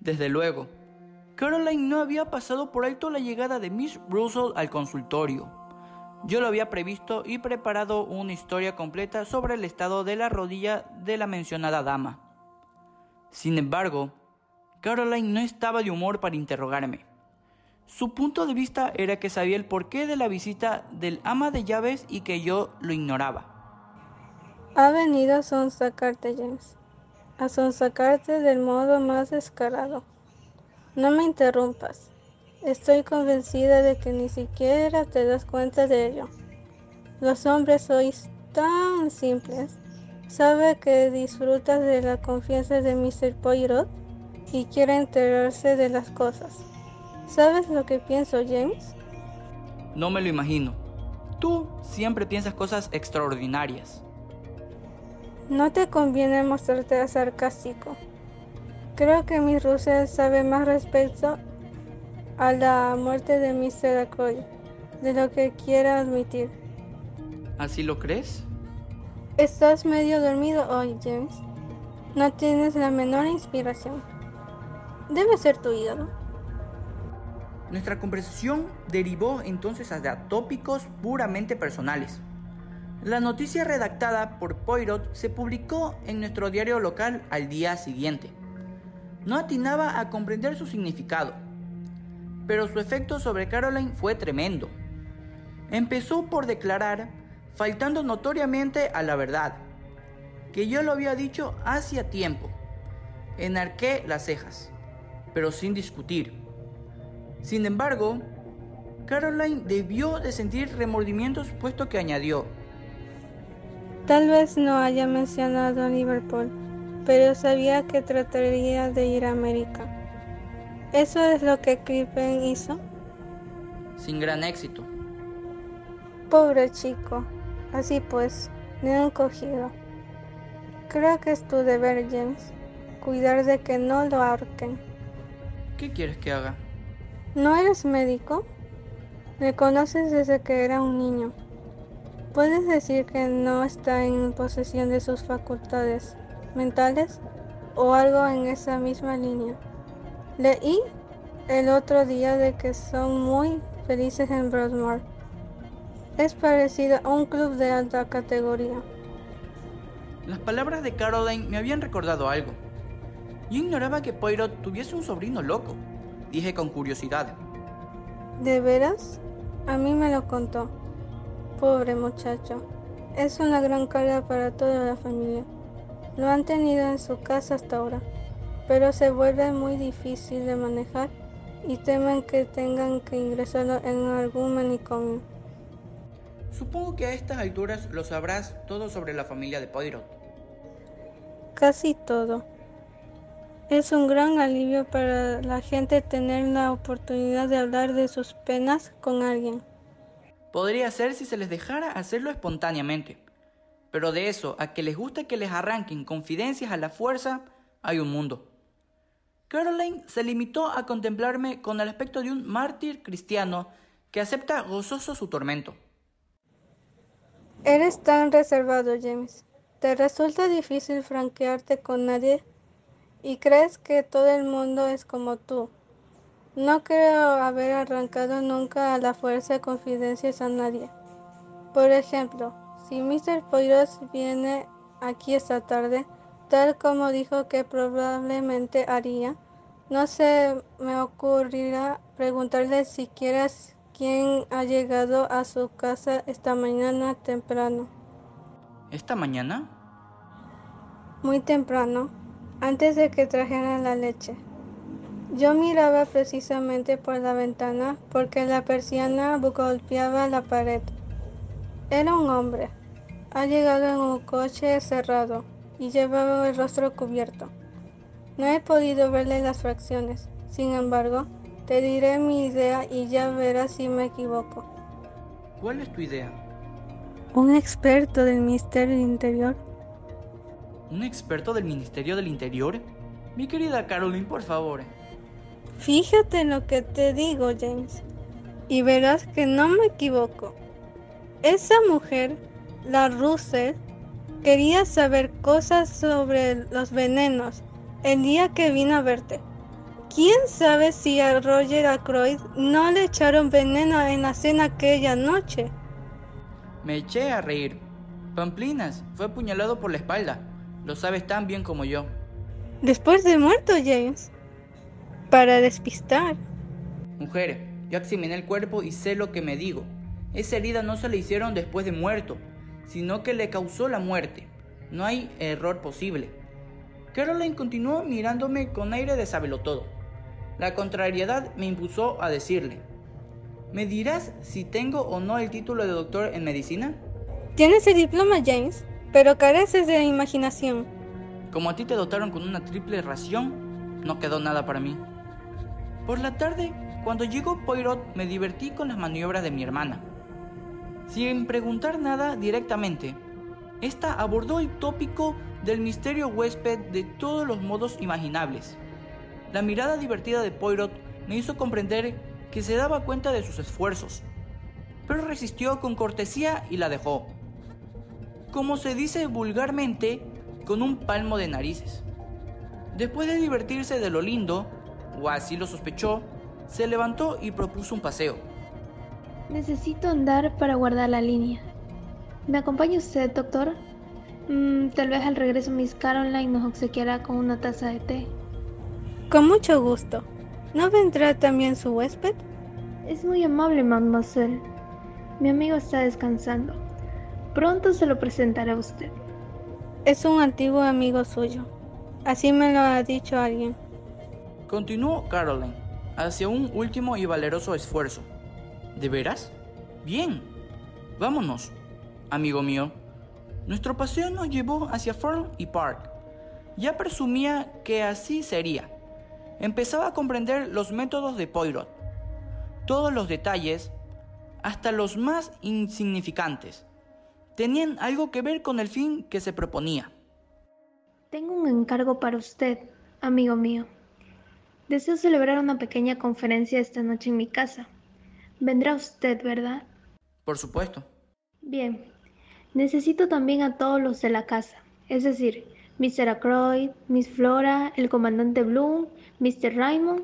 Desde luego, Caroline no había pasado por alto la llegada de Miss Russell al consultorio. Yo lo había previsto y preparado una historia completa sobre el estado de la rodilla de la mencionada dama. Sin embargo, Caroline no estaba de humor para interrogarme. Su punto de vista era que sabía el porqué de la visita del ama de llaves y que yo lo ignoraba. Ha venido a sonsacarte, James. A sonsacarte del modo más descarado. No me interrumpas. Estoy convencida de que ni siquiera te das cuenta de ello. Los hombres sois tan simples. Sabe que disfrutas de la confianza de Mr. Poirot y quiere enterarse de las cosas. ¿Sabes lo que pienso, James? No me lo imagino. Tú siempre piensas cosas extraordinarias. No te conviene mostrarte sarcástico. Creo que Miss Russell sabe más respecto a la muerte de Mr. Ackroyd de lo que quiera admitir. ¿Así lo crees? Estás medio dormido hoy, James. No tienes la menor inspiración. Debe ser tu ídolo. Nuestra conversación derivó entonces hacia tópicos puramente personales. La noticia redactada por Poirot se publicó en nuestro diario local al día siguiente. No atinaba a comprender su significado, pero su efecto sobre Caroline fue tremendo. Empezó por declarar, faltando notoriamente a la verdad, que yo lo había dicho hacía tiempo. Enarqué las cejas, pero sin discutir. Sin embargo, Caroline debió de sentir remordimientos puesto que añadió. Tal vez no haya mencionado a Liverpool, pero sabía que trataría de ir a América. ¿Eso es lo que Crippen hizo? Sin gran éxito. Pobre chico. Así pues, me han cogido. Creo que es tu deber, James, cuidar de que no lo ahorquen. ¿Qué quieres que haga? ¿No eres médico? Me conoces desde que era un niño. ¿Puedes decir que no está en posesión de sus facultades mentales o algo en esa misma línea? Leí el otro día de que son muy felices en Broadmoor. Es parecido a un club de alta categoría. Las palabras de Caroline me habían recordado algo. Yo ignoraba que Poirot tuviese un sobrino loco dije con curiosidad. ¿De veras? A mí me lo contó. Pobre muchacho. Es una gran carga para toda la familia. Lo han tenido en su casa hasta ahora, pero se vuelve muy difícil de manejar y temen que tengan que ingresarlo en algún manicomio. Supongo que a estas alturas lo sabrás todo sobre la familia de Poirot. Casi todo. Es un gran alivio para la gente tener la oportunidad de hablar de sus penas con alguien. Podría ser si se les dejara hacerlo espontáneamente. Pero de eso a que les guste que les arranquen confidencias a la fuerza, hay un mundo. Caroline se limitó a contemplarme con el aspecto de un mártir cristiano que acepta gozoso su tormento. Eres tan reservado, James. ¿Te resulta difícil franquearte con nadie y crees que todo el mundo es como tú. No creo haber arrancado nunca a la fuerza confidencias a nadie. Por ejemplo, si Mr. Poirot viene aquí esta tarde, tal como dijo que probablemente haría, no se me ocurrirá preguntarle siquiera quién ha llegado a su casa esta mañana temprano. ¿Esta mañana? Muy temprano antes de que trajeran la leche. Yo miraba precisamente por la ventana porque la persiana golpeaba la pared. Era un hombre. Ha llegado en un coche cerrado y llevaba el rostro cubierto. No he podido verle las fracciones. Sin embargo, te diré mi idea y ya verás si me equivoco. ¿Cuál es tu idea? Un experto del misterio interior ¿Un experto del Ministerio del Interior? Mi querida Caroline, por favor. Fíjate en lo que te digo, James, y verás que no me equivoco. Esa mujer, la Russell, quería saber cosas sobre los venenos el día que vino a verte. ¿Quién sabe si a Roger Ackroyd no le echaron veneno en la cena aquella noche? Me eché a reír. Pamplinas, fue apuñalado por la espalda. Lo sabes tan bien como yo. Después de muerto, James. Para despistar. Mujer, yo examiné el cuerpo y sé lo que me digo. Esa herida no se le hicieron después de muerto, sino que le causó la muerte. No hay error posible. Caroline continuó mirándome con aire de todo. La contrariedad me impulsó a decirle, ¿me dirás si tengo o no el título de doctor en medicina? Tienes el diploma, James, pero careces de imaginación. Como a ti te dotaron con una triple ración, no quedó nada para mí. Por la tarde, cuando llegó Poirot, me divertí con las maniobras de mi hermana. Sin preguntar nada directamente, esta abordó el tópico del misterio huésped de todos los modos imaginables. La mirada divertida de Poirot me hizo comprender que se daba cuenta de sus esfuerzos, pero resistió con cortesía y la dejó. Como se dice vulgarmente, con un palmo de narices. Después de divertirse de lo lindo, o así lo sospechó, se levantó y propuso un paseo. Necesito andar para guardar la línea. ¿Me acompaña usted, doctor? Mm, tal vez al regreso Miss Caroline nos obsequiará con una taza de té. Con mucho gusto. ¿No vendrá también su huésped? Es muy amable, mademoiselle. Mi amigo está descansando. Pronto se lo presentaré a usted. Es un antiguo amigo suyo. Así me lo ha dicho alguien. Continuó Caroline hacia un último y valeroso esfuerzo. ¿De veras? Bien. Vámonos, amigo mío. Nuestro paseo nos llevó hacia Fern y Park. Ya presumía que así sería. Empezaba a comprender los métodos de Poirot. Todos los detalles, hasta los más insignificantes, tenían algo que ver con el fin que se proponía. Tengo un encargo para usted, amigo mío. Deseo celebrar una pequeña conferencia esta noche en mi casa. Vendrá usted, ¿verdad? Por supuesto. Bien, Necesito también a todos los de la casa, es decir, Mr. Ackroyd, Miss Flora, el comandante Bloom, Mr. Raymond,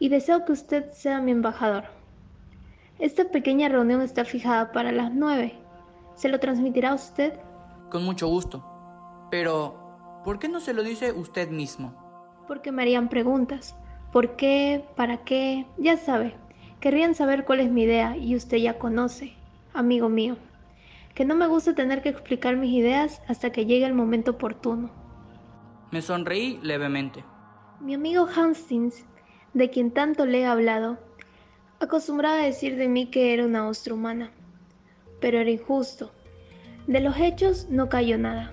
y deseo que usted sea mi embajador. Esta pequeña reunión está fijada para las nueve. ¿Se lo transmitirá usted? Con mucho gusto. Pero, ¿por qué no se lo dice usted mismo? Porque me harían preguntas. ¿Por qué? ¿Para qué? Ya sabe. Querrían saber cuál es mi idea y usted ya conoce, amigo mío que no me gusta tener que explicar mis ideas hasta que llegue el momento oportuno. Me sonreí levemente. Mi amigo Hastings, de quien tanto le he hablado, acostumbraba a decir de mí que era una ostra humana, pero era injusto. De los hechos no cayó nada.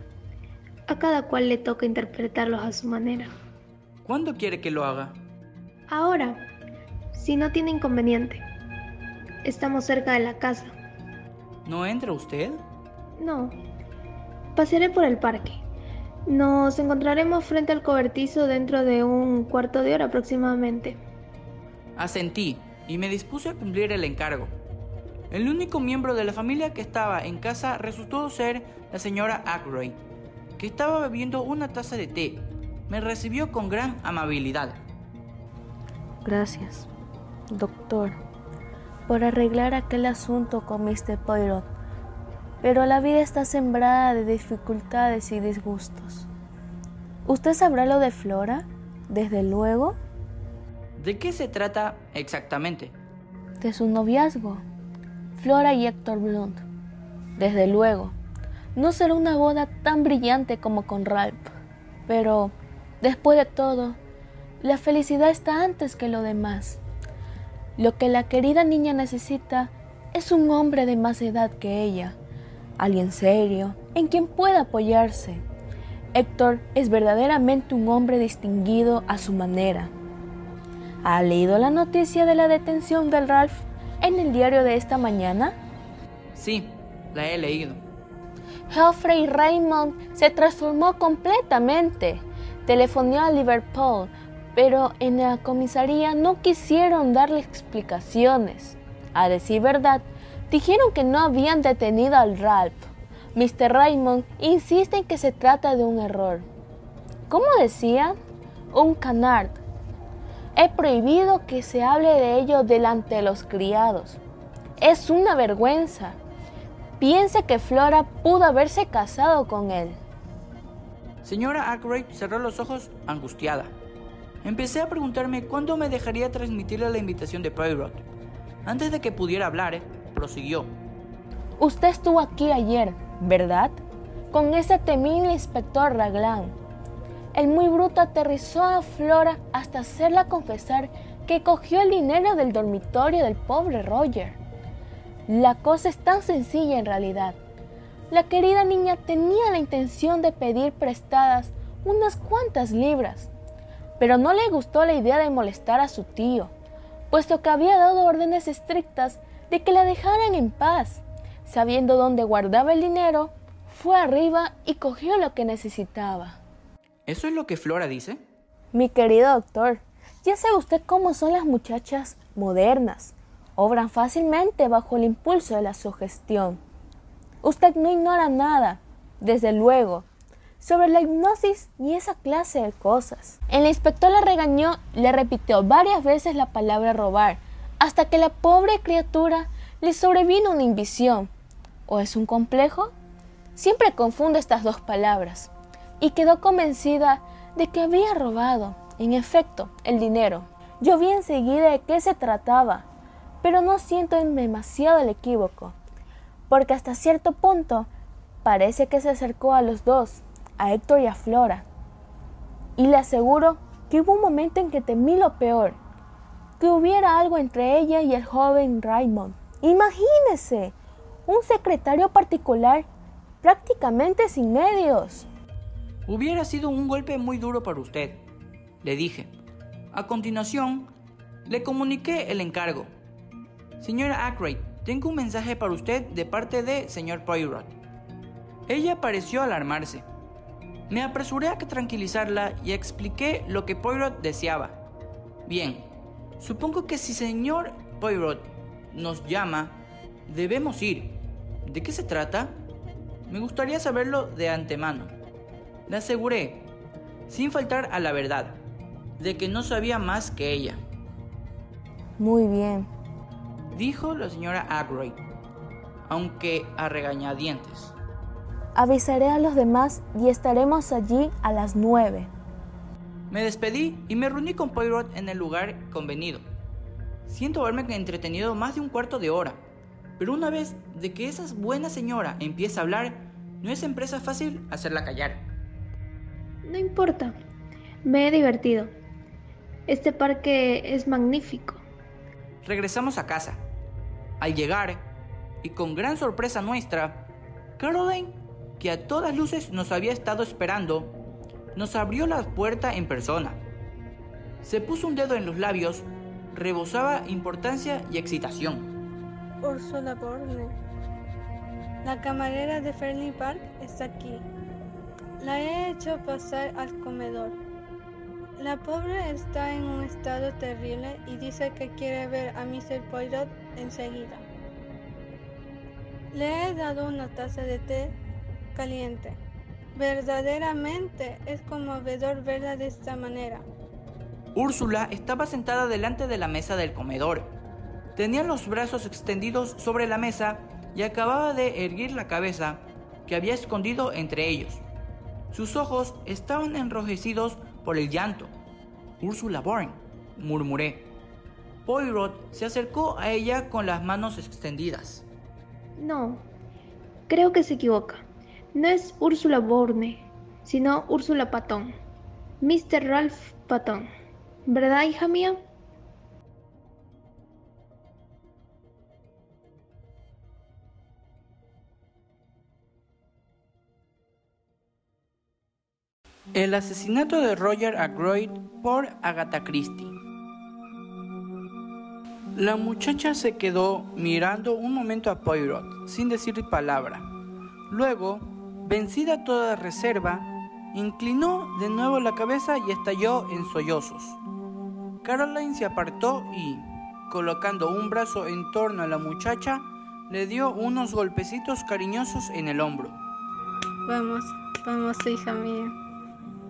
A cada cual le toca interpretarlos a su manera. ¿Cuándo quiere que lo haga? Ahora, si no tiene inconveniente. Estamos cerca de la casa. ¿No entra usted? No. Pasearé por el parque. Nos encontraremos frente al cobertizo dentro de un cuarto de hora aproximadamente. Asentí y me dispuse a cumplir el encargo. El único miembro de la familia que estaba en casa resultó ser la señora Ackroyd, que estaba bebiendo una taza de té. Me recibió con gran amabilidad. Gracias, doctor por arreglar aquel asunto con Mr. Poirot, pero la vida está sembrada de dificultades y disgustos. ¿Usted sabrá lo de Flora? Desde luego. ¿De qué se trata exactamente? De su noviazgo. Flora y Héctor Blunt. Desde luego. No será una boda tan brillante como con Ralph, pero, después de todo, la felicidad está antes que lo demás. Lo que la querida niña necesita es un hombre de más edad que ella, alguien serio, en quien pueda apoyarse. Héctor es verdaderamente un hombre distinguido a su manera. ¿Ha leído la noticia de la detención del Ralph en el diario de esta mañana? Sí, la he leído. Geoffrey Raymond se transformó completamente. Telefonó a Liverpool pero en la comisaría no quisieron darle explicaciones. A decir verdad, dijeron que no habían detenido al Ralph. Mr. Raymond insiste en que se trata de un error. ¿Cómo decía? Un canard. He prohibido que se hable de ello delante de los criados. Es una vergüenza. Piense que Flora pudo haberse casado con él. Señora Ackroyd cerró los ojos angustiada. Empecé a preguntarme cuándo me dejaría transmitirle la invitación de Poirot. Antes de que pudiera hablar, prosiguió. Usted estuvo aquí ayer, ¿verdad? Con ese temible inspector Raglan. El muy bruto aterrizó a Flora hasta hacerla confesar que cogió el dinero del dormitorio del pobre Roger. La cosa es tan sencilla en realidad. La querida niña tenía la intención de pedir prestadas unas cuantas libras, pero no le gustó la idea de molestar a su tío, puesto que había dado órdenes estrictas de que la dejaran en paz. Sabiendo dónde guardaba el dinero, fue arriba y cogió lo que necesitaba. ¿Eso es lo que Flora dice? Mi querido doctor, ya sabe usted cómo son las muchachas modernas obran fácilmente bajo el impulso de la sugestión. Usted no ignora nada, desde luego, sobre la hipnosis y esa clase de cosas. El inspector la regañó, le repitió varias veces la palabra robar, hasta que la pobre criatura le sobrevino una invisión. ¿O es un complejo? Siempre confunde estas dos palabras, y quedó convencida de que había robado, en efecto, el dinero. Yo vi enseguida de qué se trataba, pero no siento demasiado el equívoco, porque hasta cierto punto parece que se acercó a los dos, a Héctor y a Flora. Y le aseguro que hubo un momento en que temí lo peor, que hubiera algo entre ella y el joven Raymond. Imagínese, un secretario particular prácticamente sin medios. Hubiera sido un golpe muy duro para usted, le dije. A continuación, le comuniqué el encargo Señora Ackroyd, tengo un mensaje para usted de parte de señor Poirot. Ella pareció alarmarse. Me apresuré a tranquilizarla y expliqué lo que Poirot deseaba. Bien, supongo que si señor Poirot nos llama, debemos ir. ¿De qué se trata? Me gustaría saberlo de antemano. Le aseguré, sin faltar a la verdad, de que no sabía más que ella. Muy bien, dijo la señora Ackroyd, aunque a regañadientes. Avisaré a los demás y estaremos allí a las nueve. Me despedí y me reuní con Poirot en el lugar convenido. Siento haberme entretenido más de un cuarto de hora, pero una vez de que esa buena señora empieza a hablar, no es empresa fácil hacerla callar. No importa, me he divertido. Este parque es magnífico. Regresamos a casa. Al llegar, y con gran sorpresa nuestra, Caroline, que a todas luces nos había estado esperando, nos abrió la puerta en persona. Se puso un dedo en los labios, rebosaba importancia y excitación. Ursula Borne, la camarera de Fernie Park está aquí. La he hecho pasar al comedor. La pobre está en un estado terrible y dice que quiere ver a Mr. Poirot enseguida. Le he dado una taza de té caliente. Verdaderamente es conmovedor verla de esta manera. Úrsula estaba sentada delante de la mesa del comedor. Tenía los brazos extendidos sobre la mesa y acababa de erguir la cabeza que había escondido entre ellos. Sus ojos estaban enrojecidos por el llanto. Úrsula Bourne, murmuré. Poirot se acercó a ella con las manos extendidas. No, creo que se equivoca. No es Úrsula Bourne, sino Úrsula Patón. Mr. Ralph Patón. ¿Verdad, hija mía? El asesinato de Roger Ackroyd por Agatha Christie. La muchacha se quedó mirando un momento a Poirot, sin decir palabra. Luego, vencida toda reserva, inclinó de nuevo la cabeza y estalló en sollozos. Caroline se apartó y, colocando un brazo en torno a la muchacha, le dio unos golpecitos cariñosos en el hombro. Vamos, vamos, hija mía.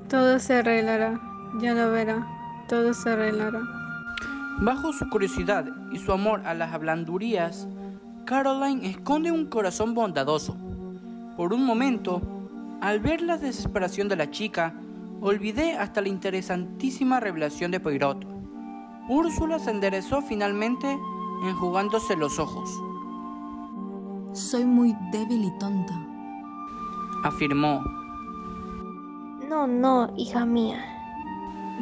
Todo se arreglará, ya lo verá. todo se arreglará. Bajo su curiosidad y su amor a las hablandurías, Caroline esconde un corazón bondadoso. Por un momento, al ver la desesperación de la chica, olvidé hasta la interesantísima revelación de Poirot. Úrsula se enderezó finalmente enjugándose los ojos. Soy muy débil y tonta, afirmó. No, no, hija mía.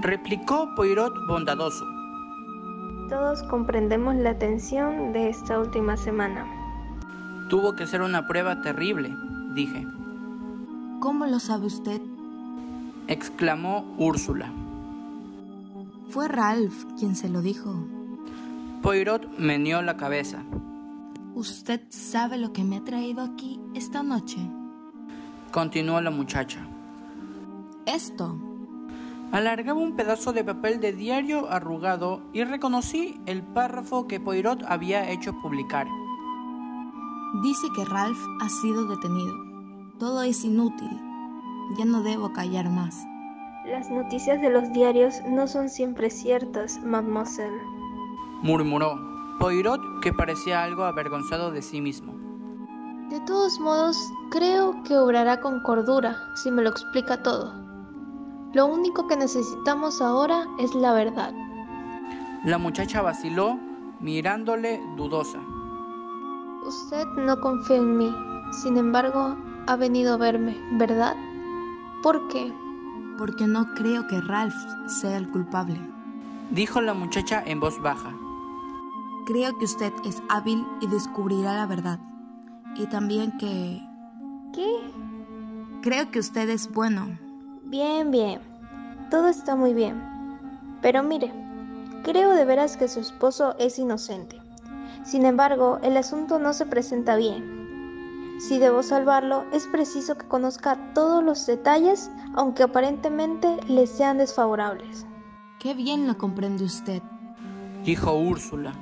Replicó Poirot bondadoso. Todos comprendemos la tensión de esta última semana. Tuvo que ser una prueba terrible, dije. ¿Cómo lo sabe usted? exclamó Úrsula. Fue Ralph quien se lo dijo. Poirot meneó la cabeza. ¿Usted sabe lo que me ha traído aquí esta noche? Continuó la muchacha. Esto. Alargaba un pedazo de papel de diario arrugado y reconocí el párrafo que Poirot había hecho publicar. Dice que Ralph ha sido detenido. Todo es inútil. Ya no debo callar más. Las noticias de los diarios no son siempre ciertas, mademoiselle. Murmuró Poirot, que parecía algo avergonzado de sí mismo. De todos modos, creo que obrará con cordura si me lo explica todo. Lo único que necesitamos ahora es la verdad. La muchacha vaciló, mirándole dudosa. Usted no confía en mí, sin embargo, ha venido a verme, ¿verdad? ¿Por qué? Porque no creo que Ralph sea el culpable. Dijo la muchacha en voz baja. Creo que usted es hábil y descubrirá la verdad. Y también que... ¿Qué? Creo que usted es bueno. Bien, bien. Todo está muy bien. Pero mire, creo de veras que su esposo es inocente. Sin embargo, el asunto no se presenta bien. Si debo salvarlo, es preciso que conozca todos los detalles, aunque aparentemente le sean desfavorables. Qué bien lo comprende usted, dijo Úrsula.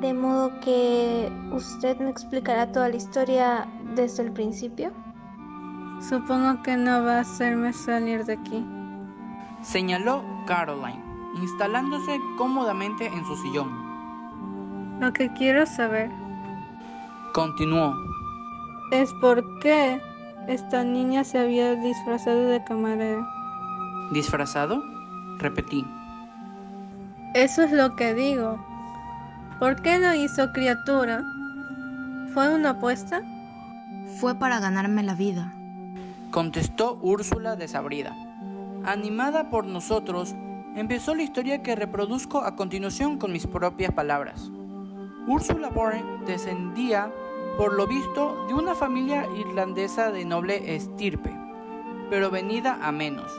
De modo que usted me explicará toda la historia desde el principio. Supongo que no va a hacerme salir de aquí. Señaló Caroline, instalándose cómodamente en su sillón. Lo que quiero saber Continuó. Es por qué esta niña se había disfrazado de camarera. ¿Disfrazado? Repetí. Eso es lo que digo. ¿Por qué lo hizo criatura? ¿Fue una apuesta? fue para ganarme la vida. Contestó Úrsula desabrida. Animada por nosotros, empezó la historia que reproduzco a continuación con mis propias palabras. Úrsula Bourne descendía, por lo visto, de una familia irlandesa de noble estirpe, pero venida a menos.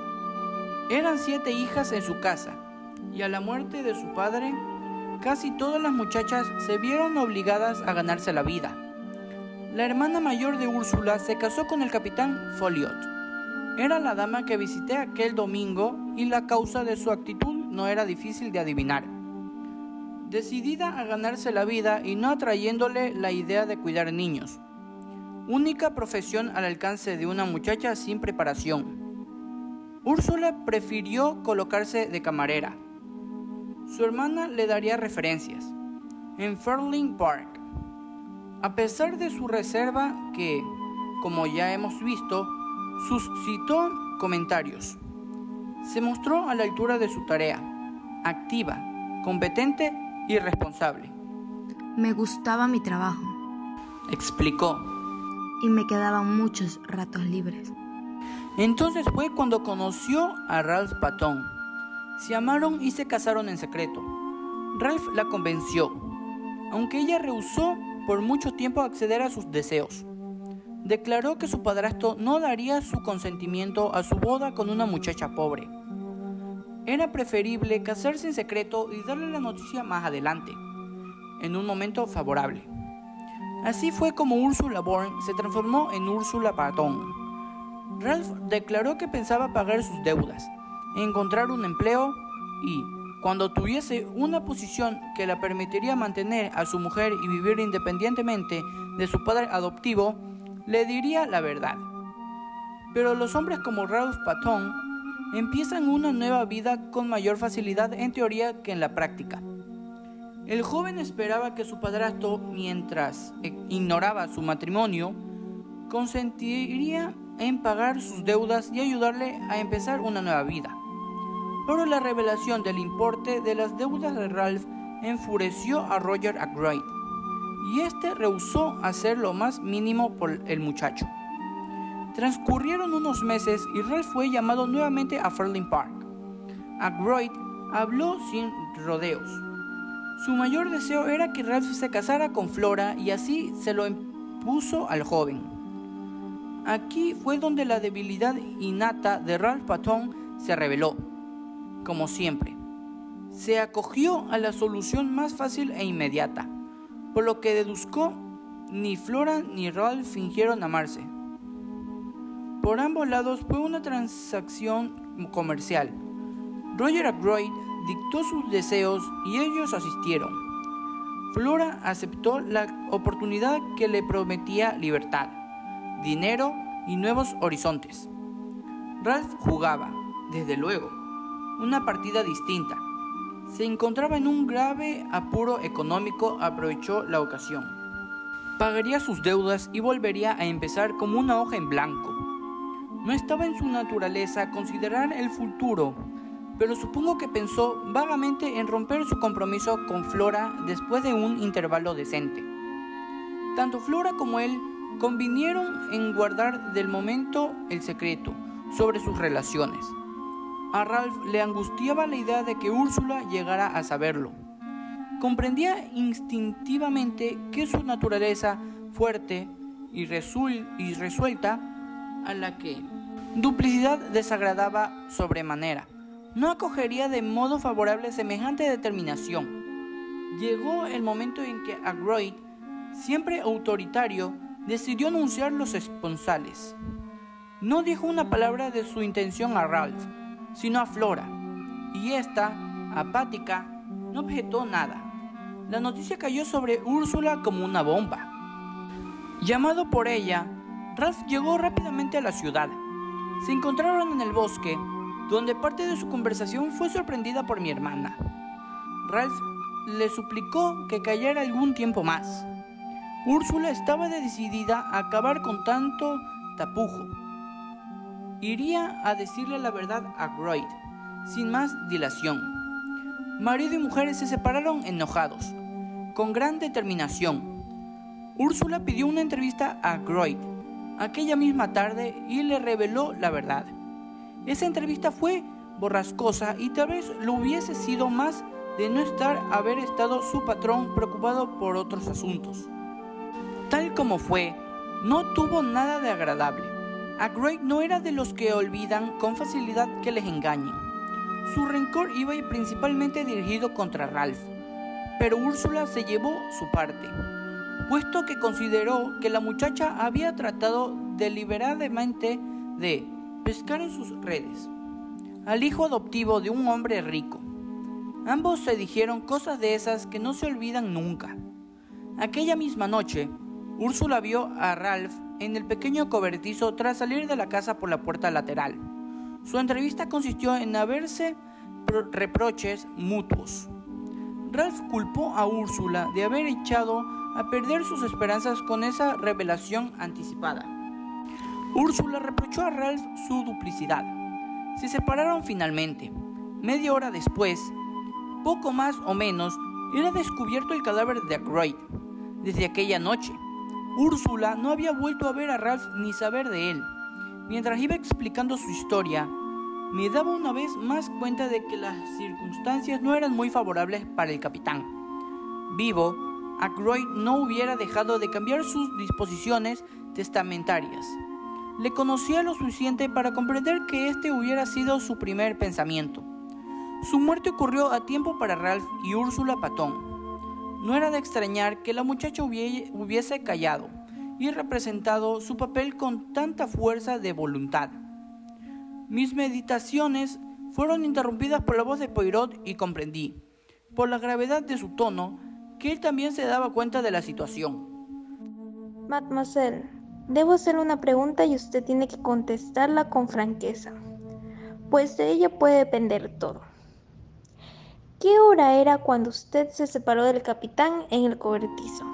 Eran siete hijas en su casa, y a la muerte de su padre, casi todas las muchachas se vieron obligadas a ganarse la vida. La hermana mayor de Úrsula se casó con el capitán Folliot. Era la dama que visité aquel domingo y la causa de su actitud no era difícil de adivinar. Decidida a ganarse la vida y no atrayéndole la idea de cuidar niños. Única profesión al alcance de una muchacha sin preparación. Úrsula prefirió colocarse de camarera. Su hermana le daría referencias. En Ferling Park. A pesar de su reserva que, como ya hemos visto, suscitó comentarios. Se mostró a la altura de su tarea, activa, competente y responsable. Me gustaba mi trabajo Explicó. y me quedaban muchos ratos libres. Entonces fue cuando conoció a Ralph Patton. Se amaron y se casaron en secreto. Ralph la convenció, aunque ella rehusó por mucho tiempo acceder a sus deseos. Declaró que su padrastro no daría su consentimiento a su boda con una muchacha pobre. Era preferible casarse en secreto y darle la noticia más adelante, en un momento favorable. Así fue como Ursula Bourne se transformó en Úrsula Patton. Ralph declaró que pensaba pagar sus deudas, encontrar un empleo y, cuando tuviese una posición que la permitiría mantener a su mujer y vivir independientemente de su padre adoptivo, le diría la verdad. Pero los hombres como Ralph Patton empiezan una nueva vida con mayor facilidad en teoría que en la práctica. El joven esperaba que su padrastro, mientras ignoraba su matrimonio, consentiría en pagar sus deudas y ayudarle a empezar una nueva vida. Pero la revelación del importe de las deudas de Ralph enfureció a Roger Ackroyd y este rehusó hacer lo más mínimo por el muchacho. Transcurrieron unos meses y Ralph fue llamado nuevamente a Ferling Park. Ackroyd habló sin rodeos. Su mayor deseo era que Ralph se casara con Flora y así se lo impuso al joven. Aquí fue donde la debilidad innata de Ralph Patton se reveló, como siempre. Se acogió a la solución más fácil e inmediata, por lo que deduzco ni Flora ni Ralph fingieron amarse. Por ambos lados fue una transacción comercial. Roger Ackroyd dictó sus deseos y ellos asistieron. Flora aceptó la oportunidad que le prometía libertad, dinero y nuevos horizontes. Ralph jugaba, desde luego, una partida distinta. Se encontraba en un grave apuro económico, aprovechó la ocasión. Pagaría sus deudas y volvería a empezar como una hoja en blanco. No estaba en su naturaleza considerar el futuro pero supongo que pensó vagamente en romper su compromiso con Flora después de un intervalo decente. Tanto Flora como él convinieron en guardar del momento el secreto sobre sus relaciones. A Ralph le angustiaba la idea de que Úrsula llegara a saberlo. Comprendía instintivamente que su naturaleza fuerte y, resuelta, a la que duplicidad desagradaba sobremanera, no acogería de modo favorable semejante determinación. Llegó el momento en que Agroyd, siempre autoritario, decidió anunciar los esponsales. No dijo una palabra de su intención a Ralph, sino a Flora, y esta, apática, no objetó nada. La noticia cayó sobre Úrsula como una bomba. Llamado por ella, Ralph llegó rápidamente a la ciudad. Se encontraron en el bosque donde parte de su conversación fue sorprendida por mi hermana. Ralph le suplicó que callara algún tiempo más. Úrsula estaba decidida a acabar con tanto tapujo. Iría a decirle la verdad a Groyd, sin más dilación. Marido y mujer se separaron enojados, con gran determinación. Úrsula pidió una entrevista a Groyd aquella misma tarde y le reveló la verdad. Esa entrevista fue borrascosa y tal vez lo hubiese sido más de no estar haber estado su patrón preocupado por otros asuntos. Tal como fue, no tuvo nada de agradable. A Greg no era de los que olvidan con facilidad que les engañen. Su rencor iba principalmente dirigido contra Ralph, pero Úrsula se llevó su parte, puesto que consideró que la muchacha había tratado deliberadamente de pescar en sus redes al hijo adoptivo de un hombre rico. Ambos se dijeron cosas de esas que no se olvidan nunca. Aquella misma noche, Úrsula vio a Ralph en el pequeño cobertizo tras salir de la casa por la puerta lateral. Su entrevista consistió en haberse reproches mutuos. Ralph culpó a Úrsula de haber echado a perder sus esperanzas con esa revelación anticipada. Úrsula reprochó a Ralph su duplicidad. Se separaron finalmente. Media hora después, poco más o menos, era descubierto el cadáver de Ackroyd. Desde aquella noche, Úrsula no había vuelto a ver a Ralph ni saber de él. Mientras iba explicando su historia, me daba una vez más cuenta de que las circunstancias no eran muy favorables para el capitán. Vivo, Ackroyd no hubiera dejado de cambiar sus disposiciones testamentarias. Le conocía lo suficiente para comprender que este hubiera sido su primer pensamiento. Su muerte ocurrió a tiempo para Ralph y Úrsula Patón. No era de extrañar que la muchacha hubiese callado y representado su papel con tanta fuerza de voluntad. Mis meditaciones fueron interrumpidas por la voz de Poirot y comprendí, por la gravedad de su tono, que él también se daba cuenta de la situación. Mademoiselle, Debo hacer una pregunta y usted tiene que contestarla con franqueza. pues de ella puede depender todo. ¿Qué hora era cuando usted se separó del capitán en el cobertizo?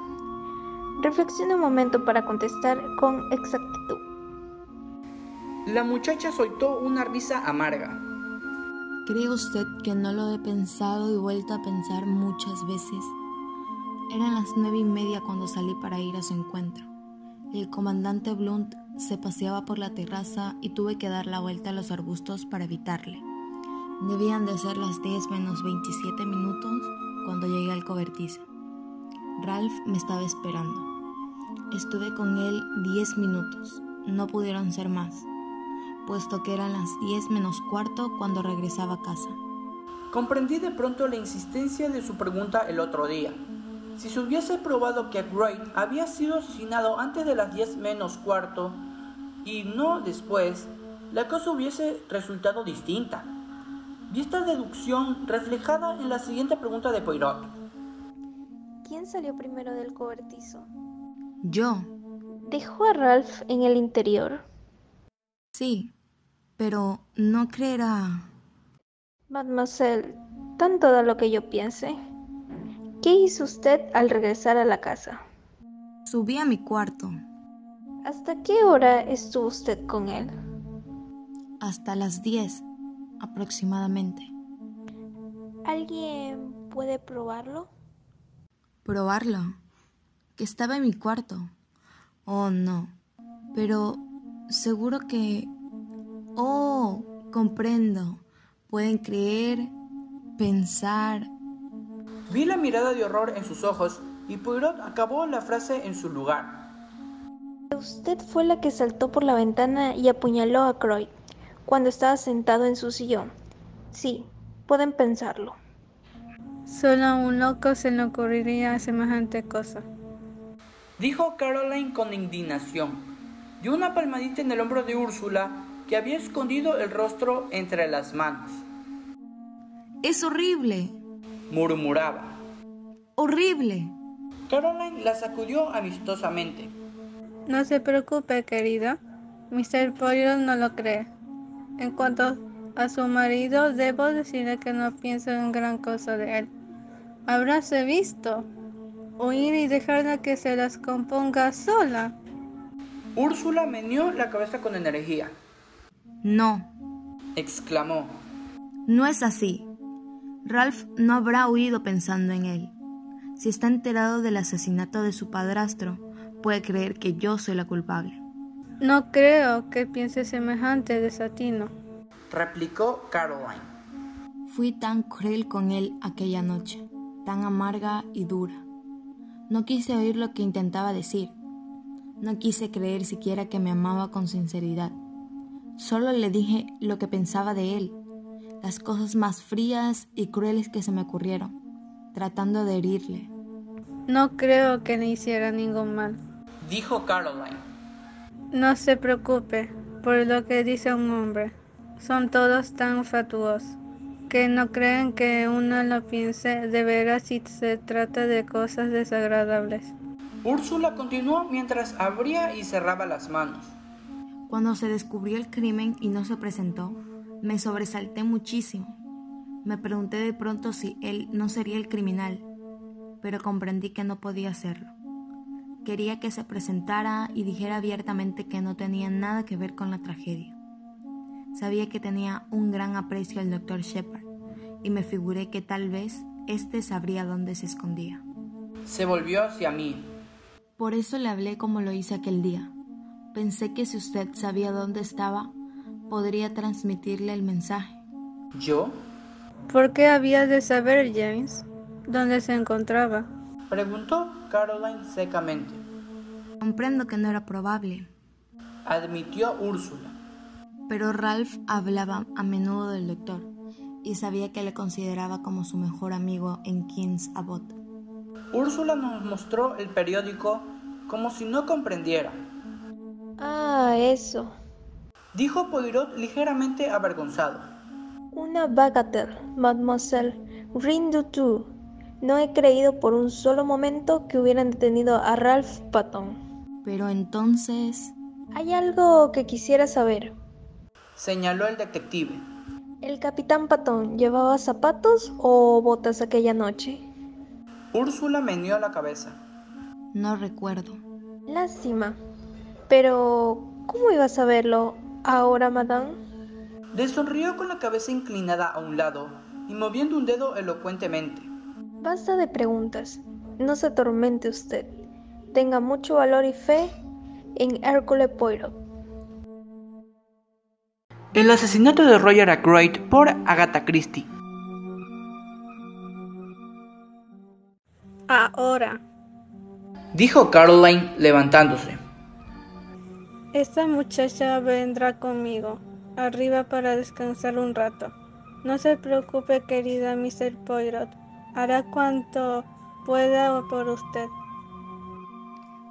Reflexione un momento para contestar con exactitud. La muchacha soltó una risa amarga. ¿Cree usted que no lo he pensado y vuelto a pensar muchas veces? Eran las nueve y media cuando salí para ir a su encuentro. El comandante Blunt se paseaba por la terraza y tuve que dar la vuelta a los arbustos para evitarle. Debían de ser las 10 menos 27 minutos cuando llegué al cobertizo. Ralph me estaba esperando. Estuve con él 10 minutos. No pudieron ser más, puesto que eran las 10 menos cuarto cuando regresaba a casa. Comprendí de pronto la insistencia de su pregunta el otro día. Si se hubiese probado que Wright había sido asesinado antes de las 10 menos cuarto y no después, la cosa hubiese resultado distinta. Vi esta deducción reflejada en la siguiente pregunta de Poirot. ¿Quién salió primero del cobertizo? Yo. ¿Dejó a Ralph en el interior? Sí, pero no creerá. Mademoiselle, tanto da lo que yo piense. ¿Qué hizo usted al regresar a la casa? Subí a mi cuarto. ¿Hasta qué hora estuvo usted con él? Hasta las 10 aproximadamente. ¿Alguien puede probarlo? ¿Probarlo? Que estaba en mi cuarto. Oh, no. Pero seguro que... Oh, comprendo. Pueden creer, pensar. Vi la mirada de horror en sus ojos y Poirot acabó la frase en su lugar. Usted fue la que saltó por la ventana y apuñaló a Croyd cuando estaba sentado en su sillón. Sí, pueden pensarlo. Solo a un loco se le ocurriría semejante cosa. Dijo Caroline con indignación. Dio una palmadita en el hombro de Úrsula, que había escondido el rostro entre las manos. Es horrible, Murmuraba. horrible. Caroline la sacudió amistosamente. No se preocupe, querido. Mr. Poirot no lo cree. En cuanto a su marido, debo decirle que no pienso en gran cosa de él. Habráse visto. Oír y dejarla que se las componga sola. Úrsula meneó la cabeza con energía. No, Exclamó. no es así. Ralph no habrá huido pensando en él. Si está enterado del asesinato de su padrastro, puede creer que yo soy la culpable. No creo que piense semejante desatino. Replicó Caroline. Fui tan cruel con él aquella noche, tan amarga y dura. No quise oír lo que intentaba decir. No quise creer siquiera que me amaba con sinceridad. Solo le dije lo que pensaba de él, las cosas más frías y crueles que se me ocurrieron, tratando de herirle. No creo que le hiciera ningún mal. Dijo Caroline. No se preocupe por lo que dice un hombre. Son todos tan fatuosos que no creen que uno lo piense de veras si se trata de cosas desagradables. Úrsula continuó mientras abría y cerraba las manos. Cuando se descubrió el crimen y no se presentó, me sobresalté muchísimo. Me pregunté de pronto si él no sería el criminal, pero comprendí que no podía hacerlo. Quería que se presentara y dijera abiertamente que no tenía nada que ver con la tragedia. Sabía que tenía un gran aprecio al doctor Shepard y me figuré que tal vez éste sabría dónde se escondía. Se volvió hacia mí. Por eso le hablé como lo hice aquel día. Pensé que si usted sabía dónde estaba, podría transmitirle el mensaje. ¿Yo? ¿Por qué había de saber, James, dónde se encontraba? Preguntó Caroline secamente. Comprendo que no era probable, Admitió Úrsula. pero Ralph hablaba a menudo del doctor y sabía que le consideraba como su mejor amigo en King's Abbot. Úrsula nos mostró el periódico como si no comprendiera. Ah, eso. Dijo Poirot ligeramente avergonzado. Una bagatelle, mademoiselle. Rien du tout. No he creído por un solo momento que hubieran detenido a Ralph Patton. Pero entonces, Hay algo que quisiera saber. Señaló el detective. ¿El capitán Patón llevaba zapatos o botas aquella noche? Úrsula meneó la cabeza. No recuerdo. Lástima. Pero, ¿cómo iba a saberlo ahora, madame? Le sonrió con la cabeza inclinada a un lado y moviendo un dedo elocuentemente. Basta de preguntas. No se atormente usted. Tenga mucho valor y fe en Hércules Poirot. El asesinato de Roger Ackroyd por Agatha Christie. Ahora, Dijo Caroline levantándose. Esta muchacha vendrá conmigo arriba para descansar un rato. No se preocupe, querida Mr. Poirot. Hará cuanto pueda por usted.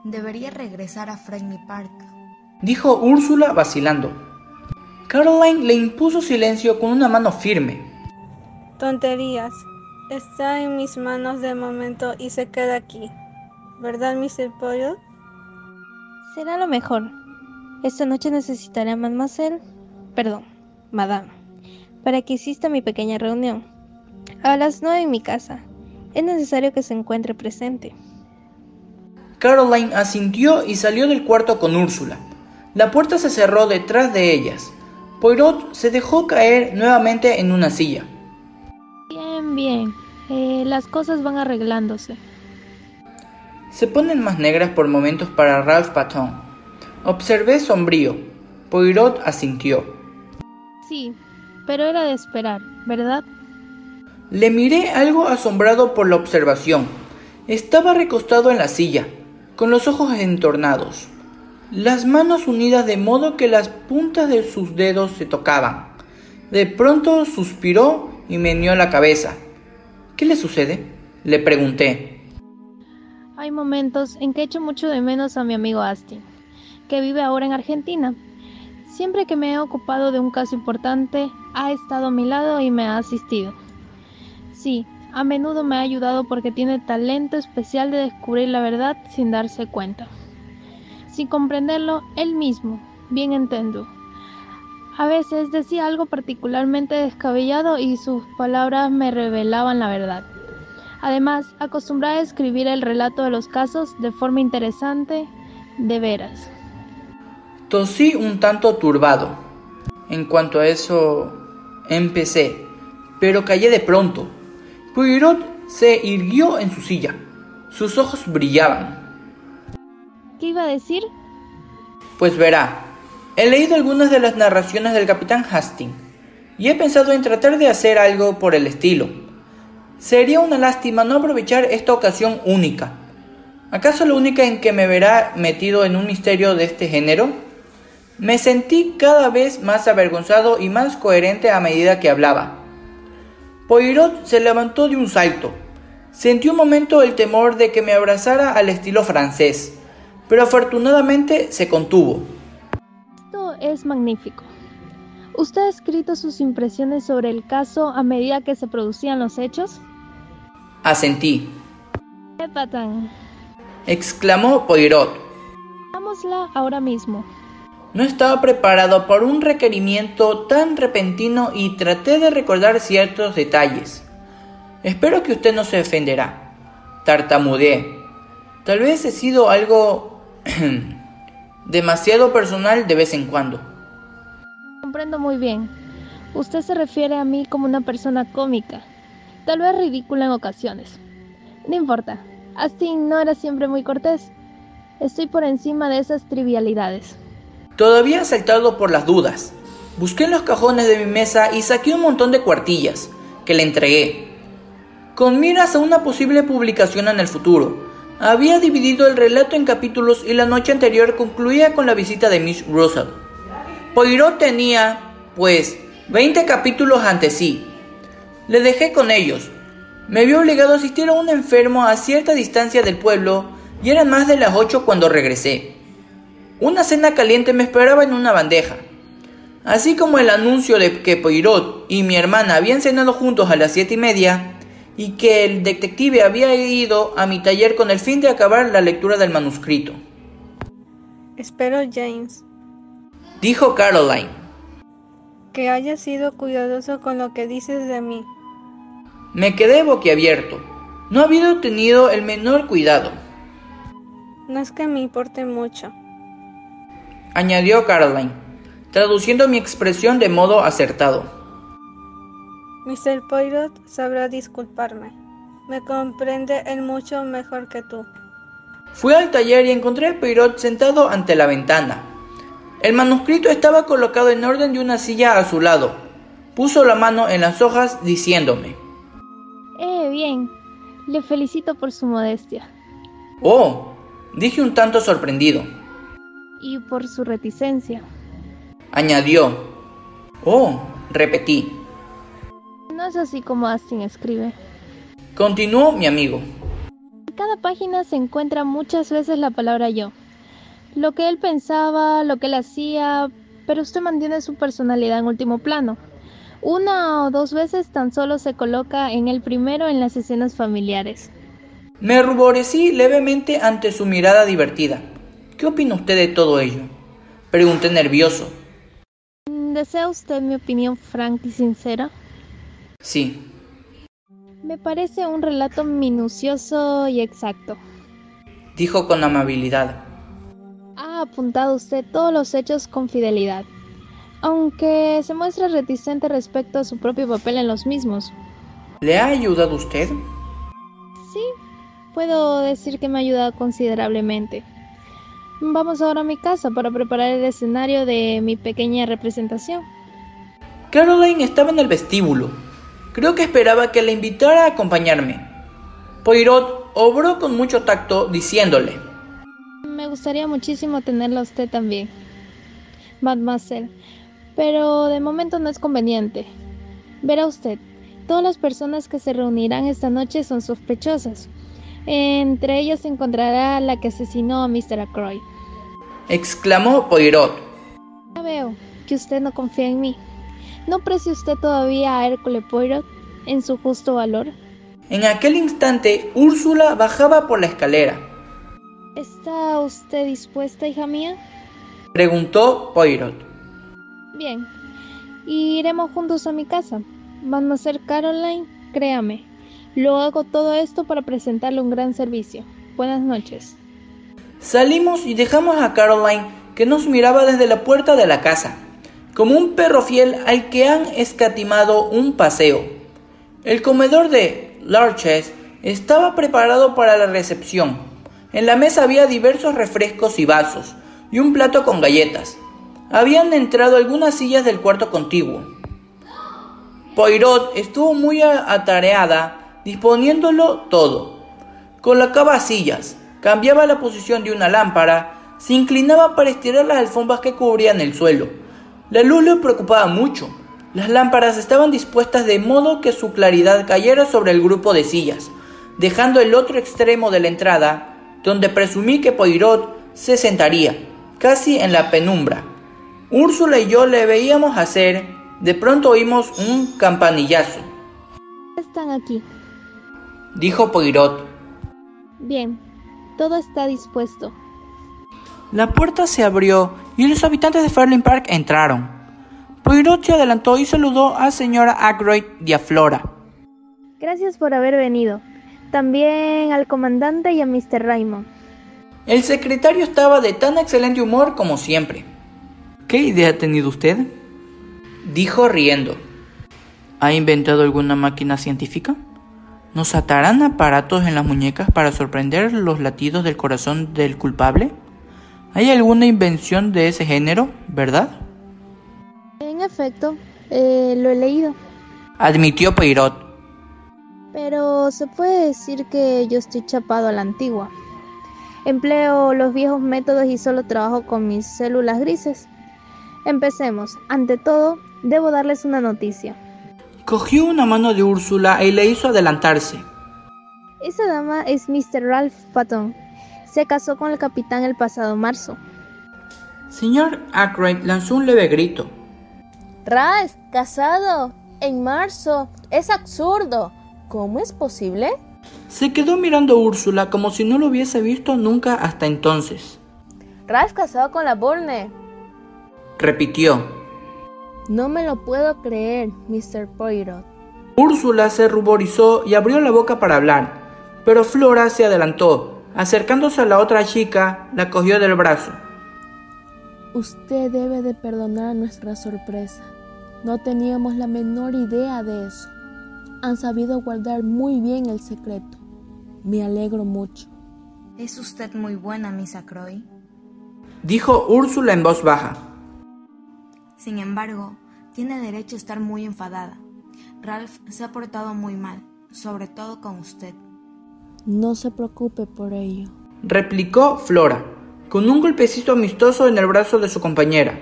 Debería regresar a Framley Park. Dijo Úrsula vacilando. Caroline le impuso silencio con una mano firme. Tonterías. Está en mis manos de momento y se queda aquí. ¿Verdad, Mr. Poirot? Será lo mejor. Esta noche necesitaré a Mademoiselle, perdón, Madame, para que exista mi pequeña reunión. A las nueve en mi casa. Es necesario que se encuentre presente. Caroline asintió y salió del cuarto con Úrsula. La puerta se cerró detrás de ellas. Poirot se dejó caer nuevamente en una silla. Bien, bien. Eh, las cosas van arreglándose. Se ponen más negras por momentos para Ralph Patton. Observé sombrío. Poirot asintió. Sí, pero era de esperar, ¿verdad? Le miré algo asombrado por la observación. Estaba recostado en la silla, con los ojos entornados, las manos unidas de modo que las puntas de sus dedos se tocaban. De pronto suspiró y meneó la cabeza. ¿Qué le sucede? Le pregunté. Hay momentos en que echo mucho de menos a mi amigo Astin, que vive ahora en Argentina. Siempre que me he ocupado de un caso importante, ha estado a mi lado y me ha asistido. Sí, a menudo me ha ayudado porque tiene talento especial de descubrir la verdad sin darse cuenta. Sin comprenderlo, él mismo, bien entiendo. A veces decía algo particularmente descabellado y sus palabras me revelaban la verdad. Además, acostumbraba a escribir el relato de los casos de forma interesante, de veras. Tosí un tanto turbado. En cuanto a eso, empecé, pero callé de pronto. Poirot se irguió en su silla. Sus ojos brillaban. ¿Qué iba a decir? Pues verá, he leído algunas de las narraciones del capitán Hastings y he pensado en tratar de hacer algo por el estilo. Sería una lástima no aprovechar esta ocasión única. ¿Acaso la única en que me verá metido en un misterio de este género? Me sentí cada vez más avergonzado y más coherente a medida que hablaba. Poirot se levantó de un salto. Sentí un momento el temor de que me abrazara al estilo francés, pero afortunadamente se contuvo. Esto es magnífico. ¿Usted ha escrito sus impresiones sobre el caso a medida que se producían los hechos? Asentí. ¡Qué patán! exclamó Poirot. Hagámosla ahora mismo. No estaba preparado para un requerimiento tan repentino y traté de recordar ciertos detalles. Espero que usted no se ofenderá. Tartamudeé. Tal vez he sido algo demasiado personal de vez en cuando. Comprendo muy bien. Usted se refiere a mí como una persona cómica, tal vez ridícula en ocasiones. No importa, Astin no era siempre muy cortés. Estoy por encima de esas trivialidades. Todavía saltado por las dudas. Busqué en los cajones de mi mesa y saqué un montón de cuartillas, que le entregué. Con miras a una posible publicación en el futuro, había dividido el relato en capítulos y la noche anterior concluía con la visita de Miss Russell. Poirot tenía, pues, 20 capítulos ante sí. Le dejé con ellos. Me vi obligado a asistir a un enfermo a cierta distancia del pueblo y eran más de las 8 cuando regresé. Una cena caliente me esperaba en una bandeja. Así como el anuncio de que Poirot y mi hermana habían cenado juntos a las siete y media y que el detective había ido a mi taller con el fin de acabar la lectura del manuscrito. Espero, James. Dijo Caroline. que hayas sido cuidadoso con lo que dices de mí. Me quedé boquiabierto. No había tenido el menor cuidado. No es que me importe mucho. Añadió Caroline, traduciendo mi expresión de modo acertado. Mr. Poirot sabrá disculparme. Me comprende él mucho mejor que tú. Fui al taller y encontré a Poirot sentado ante la ventana. El manuscrito estaba colocado en orden de una silla a su lado. Puso la mano en las hojas diciéndome. Eh, bien. Le felicito por su modestia. Oh, dije un tanto sorprendido. Y por su reticencia. Añadió. Oh, repetí. No es así como Astin escribe. Continuó mi amigo. En cada página se encuentra muchas veces la palabra yo. Lo que él pensaba, lo que él hacía, pero usted mantiene su personalidad en último plano. Una o dos veces tan solo se coloca en el primero en las escenas familiares. Me ruborecí levemente ante su mirada divertida. ¿Qué opina usted de todo ello? Pregunté nervioso. ¿Desea usted mi opinión franca y sincera? Sí. Me parece un relato minucioso y exacto. Dijo con amabilidad. Ha apuntado usted todos los hechos con fidelidad aunque se muestra reticente respecto a su propio papel en los mismos. ¿Le ha ayudado usted? Sí, puedo decir que me ha ayudado considerablemente. Vamos ahora a mi casa para preparar el escenario de mi pequeña representación. Caroline estaba en el vestíbulo. Creo que esperaba que la invitara a acompañarme. Poirot obró con mucho tacto diciéndole. Me gustaría muchísimo tenerla a usted también. Mademoiselle, pero de momento no es conveniente. Verá usted, todas las personas que se reunirán esta noche son sospechosas. Entre ellas se encontrará la que asesinó a Mr. Ackroyd. Exclamó Poirot. Ya veo que usted no confía en mí. ¿No aprecia usted todavía a Hércules Poirot en su justo valor? En aquel instante, Úrsula bajaba por la escalera. ¿Está usted dispuesta, hija mía? Preguntó Poirot. Bien. iremos juntos a mi casa. Van a ser Caroline, créame. Lo hago todo esto para presentarle un gran servicio. Buenas noches. Salimos y dejamos a Caroline que nos miraba desde la puerta de la casa, como un perro fiel al que han escatimado un paseo. El comedor de Larches estaba preparado para la recepción. En la mesa había diversos refrescos y vasos, y un plato con galletas habían entrado algunas sillas del cuarto contiguo. Poirot estuvo muy atareada disponiéndolo todo. Colocaba sillas, cambiaba la posición de una lámpara, se inclinaba para estirar las alfombras que cubrían el suelo. La luz le preocupaba mucho. Las lámparas estaban dispuestas de modo que su claridad cayera sobre el grupo de sillas, dejando el otro extremo de la entrada, donde presumí que Poirot se sentaría, casi en la penumbra. Úrsula y yo le veíamos hacer, de pronto oímos un campanillazo. Están aquí, dijo Poirot. Bien, todo está dispuesto. La puerta se abrió y los habitantes de Fairlane Park entraron. Poirot se adelantó y saludó a señora Ackroyd y a Flora. Gracias por haber venido. También al comandante y a Mr. Raymond. El secretario estaba de tan excelente humor como siempre. ¿Qué idea ha tenido usted? Dijo riendo. ¿Ha inventado alguna máquina científica? ¿Nos atarán aparatos en las muñecas para sorprender los latidos del corazón del culpable? ¿Hay alguna invención de ese género, verdad? En efecto, eh, lo he leído. Admitió Peirot. Pero se puede decir que yo estoy chapado a la antigua. Empleo los viejos métodos y solo trabajo con mis células grises. Empecemos. Ante todo, debo darles una noticia. Cogió una mano de Úrsula y le hizo adelantarse. Esa dama es Mr. Ralph Patton. Se casó con el capitán el pasado marzo. Señor Ackroyd lanzó un leve grito. Ralph, casado, en marzo. Es absurdo. ¿Cómo es posible? Se quedó mirando a Úrsula como si no lo hubiese visto nunca hasta entonces. Ralph casado con la Burne repitió. No me lo puedo creer, Mr. Poirot. Úrsula se ruborizó y abrió la boca para hablar, pero Flora se adelantó. Acercándose a la otra chica, la cogió del brazo. Usted debe de perdonar nuestra sorpresa. No teníamos la menor idea de eso. Han sabido guardar muy bien el secreto. Me alegro mucho. Es usted muy buena, Miss Acroy. Dijo Úrsula en voz baja. Sin embargo, tiene derecho a estar muy enfadada. Ralph se ha portado muy mal, sobre todo con usted. No se preocupe por ello. Replicó Flora, con un golpecito amistoso en el brazo de su compañera.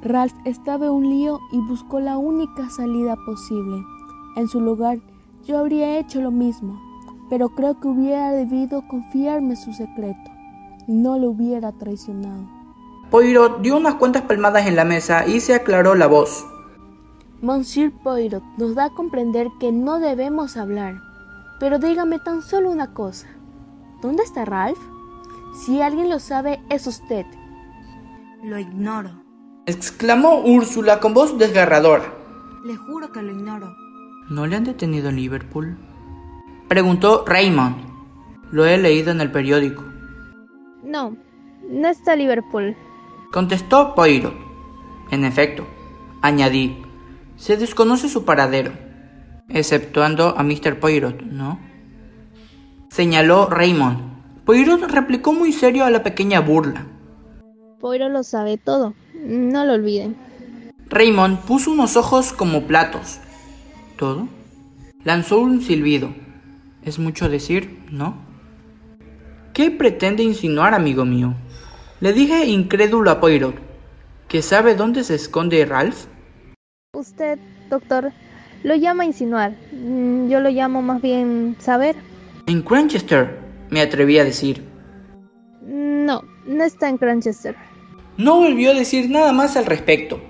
Ralph estaba en un lío y buscó la única salida posible. En su lugar, yo habría hecho lo mismo, pero creo que hubiera debido confiarme su secreto. No lo hubiera traicionado. Poirot dio unas cuantas palmadas en la mesa y se aclaró la voz. Monsieur Poirot nos da a comprender que no debemos hablar. Pero dígame tan solo una cosa. ¿Dónde está Ralph? Si alguien lo sabe, es usted. Lo ignoro. Exclamó Úrsula con voz desgarradora. Le juro que lo ignoro. ¿No le han detenido en Liverpool? Preguntó Raymond. Lo he leído en el periódico. No, no está Liverpool. Contestó Poirot. En efecto, añadí, se desconoce su paradero, exceptuando a Mr. Poirot, ¿no? Señaló Raymond. Poirot replicó muy serio a la pequeña burla. Poirot lo sabe todo, no lo olviden. Raymond puso unos ojos como platos. ¿Todo? Lanzó un silbido. Es mucho decir, ¿no? ¿Qué pretende insinuar, amigo mío? Le dije incrédulo a Poirot. ¿Que sabe dónde se esconde Ralph? Usted, doctor, lo llama insinuar. Mm, Yo lo llamo más bien saber. En Cranchester, me atreví a decir. No, no está en Cranchester. No volvió a decir nada más al respecto.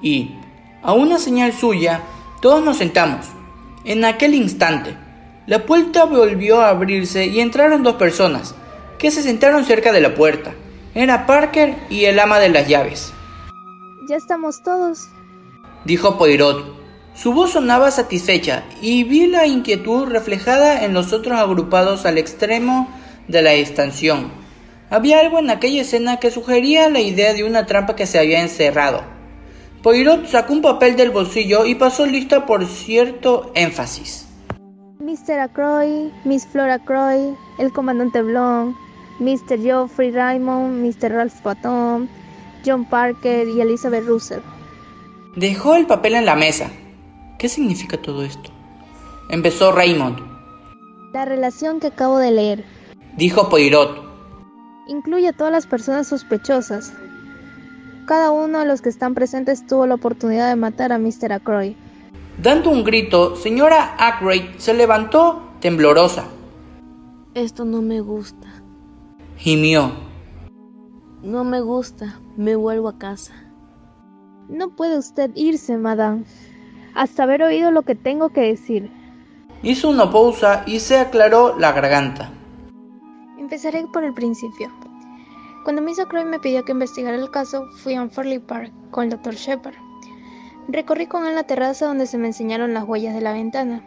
Y, a una señal suya, todos nos sentamos. En aquel instante, la puerta volvió a abrirse y entraron dos personas, que se sentaron cerca de la puerta. Era Parker y el ama de las llaves. Ya estamos todos. Dijo Poirot. Su voz sonaba satisfecha y vi la inquietud reflejada en los otros agrupados al extremo de la estación. Había algo en aquella escena que sugería la idea de una trampa que se había encerrado. Poirot sacó un papel del bolsillo y pasó lista por cierto énfasis. Mr. Acroy, Miss Flora Croy, el comandante Blond, Mr. Geoffrey Raymond, Mr. Ralph Patton, John Parker y Elizabeth Russell. Dejó el papel en la mesa. ¿Qué significa todo esto? Empezó Raymond. La relación que acabo de leer Dijo Poirot. incluye a todas las personas sospechosas. Cada uno de los que están presentes tuvo la oportunidad de matar a Mr. Acroy. Dando un grito, señora Ackroyd se levantó temblorosa. Esto no me gusta. Gimió. No me gusta. Me vuelvo a casa. No puede usted irse, madame, hasta haber oído lo que tengo que decir. Hizo una pausa y se aclaró la garganta. Empezaré por el principio. Cuando Miss Croy me pidió que investigara el caso, fui a Farley Park con el Dr. Shepard. Recorrí con él la terraza donde se me enseñaron las huellas de la ventana.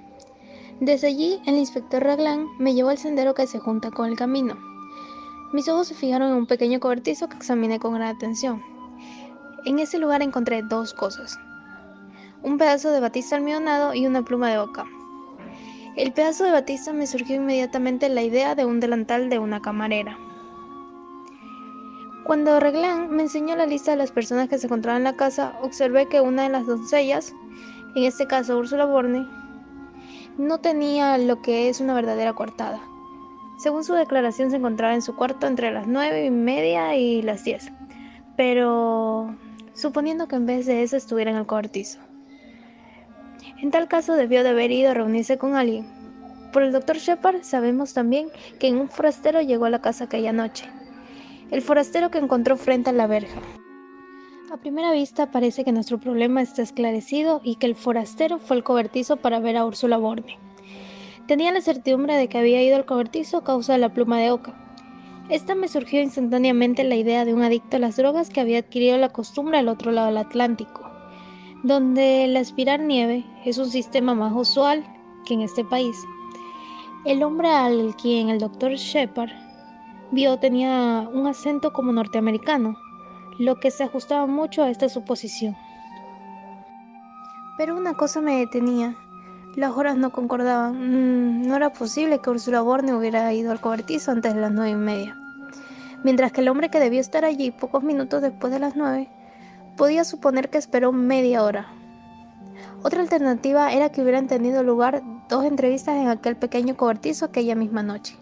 Desde allí, el inspector Raglan me llevó al sendero que se junta con el camino. Mis ojos se fijaron en un pequeño cobertizo que examiné con gran atención. En ese lugar encontré dos cosas. Un pedazo de batista almidonado y una pluma de oca. El pedazo de batista me surgió inmediatamente la idea de un delantal de una camarera. Cuando Reglan me enseñó la lista de las personas que se encontraban en la casa, observé que una de las doncellas, en este caso Úrsula Borne, no tenía lo que es una verdadera coartada. Según su declaración, se encontraba en su cuarto entre las nueve y media y las diez, pero suponiendo que en vez de eso estuviera en el cobertizo. En tal caso debió de haber ido a reunirse con alguien. Por el doctor Shepard sabemos también que un forastero llegó a la casa aquella noche. El forastero que encontró frente a la verja. A primera vista parece que nuestro problema está esclarecido y que el forastero fue el cobertizo para ver a Úrsula Borne. Tenía la certidumbre de que había ido al cobertizo a causa de la pluma de oca. Esta me surgió instantáneamente la idea de un adicto a las drogas que había adquirido la costumbre al otro lado del Atlántico. donde el aspirar nieve es un sistema más usual que en este país. El hombre al quien el doctor Shepard vio tenía un acento como norteamericano, lo que se ajustaba mucho a esta suposición. Pero una cosa me detenía. Las horas no concordaban. Mm, no era posible que Ursula Borne hubiera ido al cobertizo antes de las nueve y media. Mientras que el hombre que debió estar allí pocos minutos después de las nueve podía suponer que esperó media hora. Otra alternativa era que hubieran tenido lugar dos entrevistas en aquel pequeño cobertizo aquella misma noche.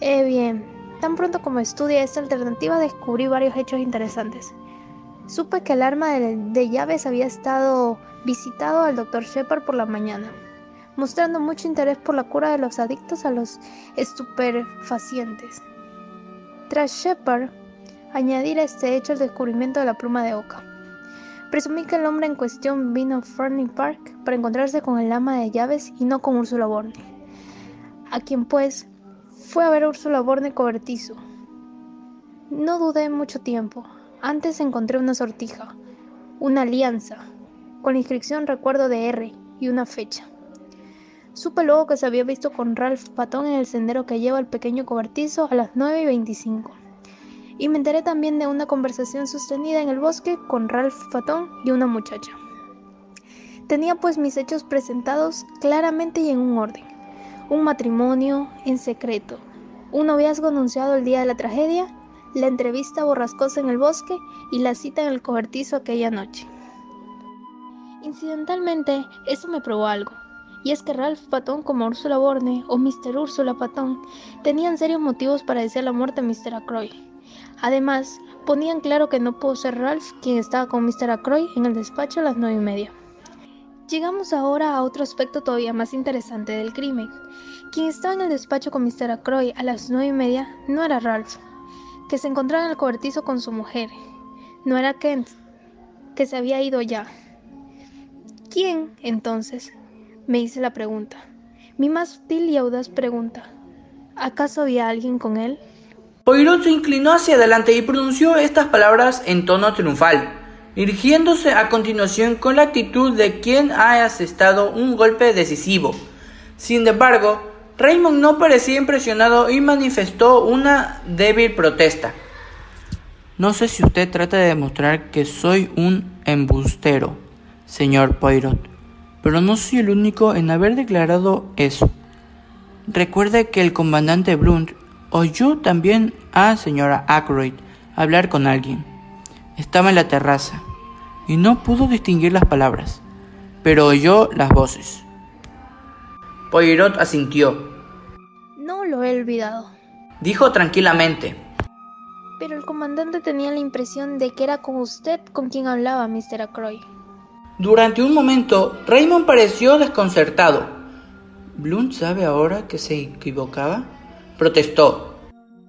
Eh bien, tan pronto como estudié esta alternativa descubrí varios hechos interesantes. Supe que el arma de, de llaves había estado visitado al Dr. Shepard por la mañana, mostrando mucho interés por la cura de los adictos a los estupefacientes. Tras Shepard, añadir a este hecho el descubrimiento de la pluma de Oca. Presumí que el hombre en cuestión vino a Fernie Park para encontrarse con el ama de llaves y no con Úrsula Borne, a quien pues fue a ver a Úrsula Borne cobertizo. No dudé mucho tiempo. Antes encontré una sortija, una alianza, con la inscripción recuerdo de R y una fecha. Supe luego que se había visto con Ralph Patón en el sendero que lleva al pequeño cobertizo a las 9 y 25. Y me enteré también de una conversación sostenida en el bosque con Ralph Patón y una muchacha. Tenía pues mis hechos presentados claramente y en un orden. Un matrimonio en secreto, un noviazgo anunciado el día de la tragedia, la entrevista borrascosa en el bosque y la cita en el cobertizo aquella noche. Incidentalmente, eso me probó algo, y es que Ralph Patton como Úrsula Borne o Mr. Úrsula Patton tenían serios motivos para desear la muerte a Mr. Ackroyd. Además, ponían claro que no pudo ser Ralph quien estaba con Mr. Ackroyd en el despacho a las nueve y media. Llegamos ahora a otro aspecto todavía más interesante del crimen. Quien estaba en el despacho con Mr. Ackroyd a las nueve y media no era Ralph, que se encontraba en el cobertizo con su mujer. No era Kent, que se había ido ya. ¿Quién, entonces? Me hice la pregunta. Mi más sutil y audaz pregunta. ¿Acaso había alguien con él? Poirot se inclinó hacia adelante y pronunció estas palabras en tono triunfal, dirigiéndose a continuación con la actitud de quien ha asestado un golpe decisivo. Sin embargo, Raymond no parecía impresionado y manifestó una débil protesta. No sé si usted trata de demostrar que soy un embustero, señor Poirot, pero no soy el único en haber declarado eso. Recuerde que el comandante Blunt oyó también a señora Ackroyd hablar con alguien. Estaba en la terraza y no pudo distinguir las palabras, pero oyó las voces. Poirot asintió. No lo he olvidado. Dijo tranquilamente. Pero el comandante tenía la impresión de que era con usted con quien hablaba Mr. Ackroyd. Durante un momento, Raymond pareció desconcertado. ¿Blunt sabe ahora que se equivocaba? Protestó.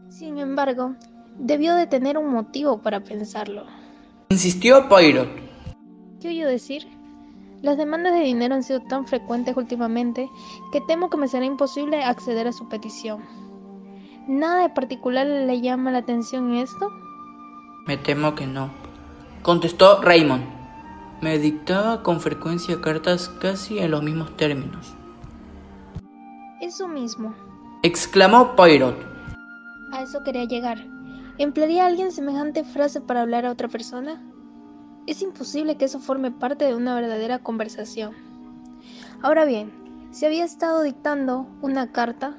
Sin embargo, debió de tener un motivo para pensarlo. Insistió Poirot. ¿Qué oyó decir? Las demandas de dinero han sido tan frecuentes últimamente que temo que me será imposible acceder a su petición. ¿Nada de particular le llama la atención en esto? Me temo que no, contestó Raymond. Me dictaba con frecuencia cartas casi en los mismos términos. Eso mismo, exclamó Poirot. a eso quería llegar. ¿Emplearía alguien semejante frase para hablar a otra persona? Es imposible que eso forme parte de una verdadera conversación. Ahora bien, si había estado dictando una carta,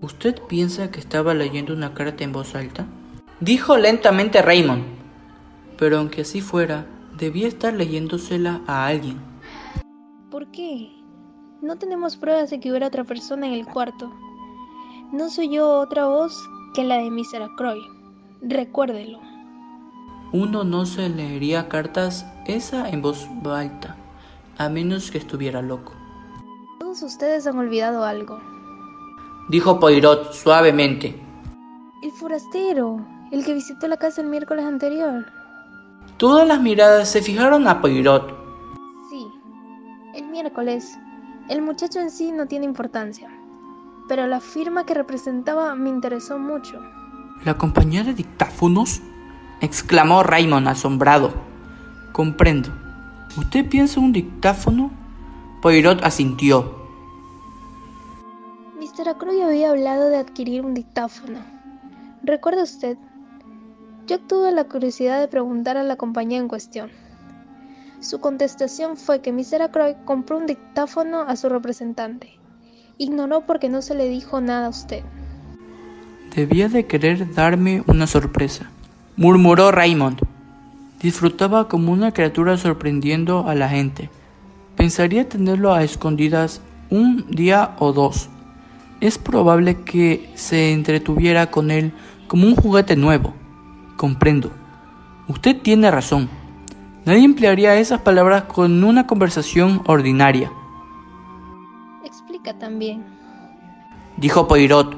¿Usted piensa que estaba leyendo una carta en voz alta? Dijo lentamente Raymond. Pero aunque así fuera, debía estar leyéndosela a alguien. ¿por qué? No tenemos pruebas de que hubiera otra persona en el cuarto. No soy yo otra voz que la de Mr. Ackroyd. Recuérdelo. Uno no se leería cartas esa en voz alta, a menos que estuviera loco. Todos ustedes han olvidado algo. Dijo Poirot suavemente. El forastero, el que visitó la casa el miércoles anterior. Todas las miradas se fijaron a Poirot. Sí, el miércoles. El muchacho en sí no tiene importancia, pero la firma que representaba me interesó mucho. ¿La compañía de dictáfonos? exclamó Raymond asombrado. Comprendo. ¿Usted piensa un dictáfono? Poirot asintió. Mr. Acroy había hablado de adquirir un dictáfono. ¿Recuerda usted? Yo tuve la curiosidad de preguntar a la compañía en cuestión. Su contestación fue que Mr. Acroy compró un dictáfono a su representante. Ignoró porque no se le dijo nada a usted. Debía de querer darme una sorpresa, murmuró Raymond. Disfrutaba como una criatura sorprendiendo a la gente. Pensaría tenerlo a escondidas un día o dos. Es probable que se entretuviera con él como un juguete nuevo. Comprendo. Usted tiene razón. Nadie emplearía esas palabras con una conversación ordinaria. Explica también. Dijo Poirot.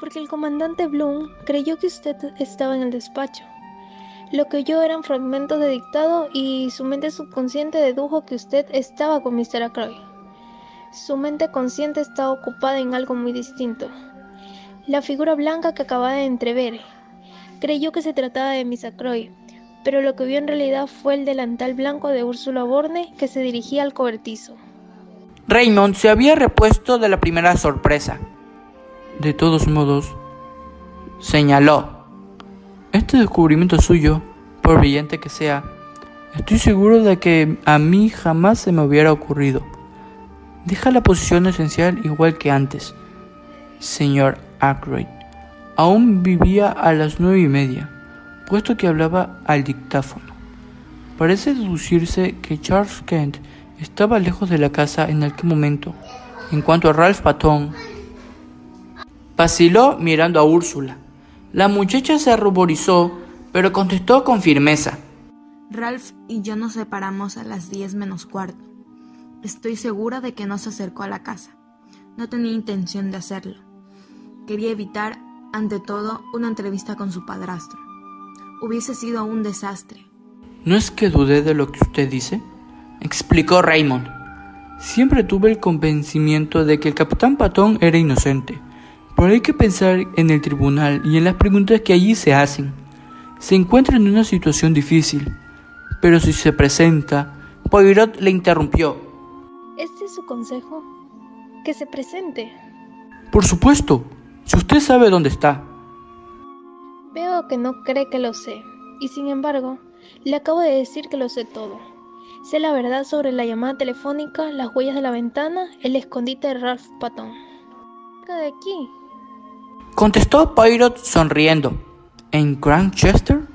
Porque el comandante Bloom creyó que usted estaba en el despacho. Lo que oyó eran fragmentos de dictado y su mente subconsciente dedujo que usted estaba con Mr. Acroy. Su mente consciente estaba ocupada en algo muy distinto. La figura blanca que acababa de entrever. Creyó que se trataba de Miss Acroy, pero lo que vio en realidad fue el delantal blanco de Úrsula Borne que se dirigía al cobertizo. Raymond se había repuesto de la primera sorpresa. De todos modos, señaló. Este descubrimiento suyo, por brillante que sea, estoy seguro de que a mí jamás se me hubiera ocurrido. Deja la posición esencial igual que antes. Señor Ackroyd, aún vivía a las nueve y media puesto que hablaba al dictáfono. Parece deducirse que Charles Kent estaba lejos de la casa en aquel momento. En cuanto a Ralph Patton, vaciló mirando a Úrsula. La muchacha se ruborizó, pero contestó con firmeza. Ralph y yo nos separamos a las diez menos cuarto. Estoy segura de que no se acercó a la casa. No tenía intención de hacerlo. Quería evitar, ante todo, una entrevista con su padrastro hubiese sido un desastre. ¿No es que dudé de lo que usted dice? explicó Raymond. Siempre tuve el convencimiento de que el capitán Patón era inocente, pero hay que pensar en el tribunal y en las preguntas que allí se hacen. Se encuentra en una situación difícil, pero si se presenta, Poirot le interrumpió. ¿Este es su consejo? Que se presente. Por supuesto, si usted sabe dónde está. Veo que no cree que lo sé, y sin embargo, le acabo de decir que lo sé todo. Sé la verdad sobre la llamada telefónica, las huellas de la ventana, el escondite de Ralph Patton. ¿Qué de aquí? Contestó Poirot sonriendo. ¿En Grantchester?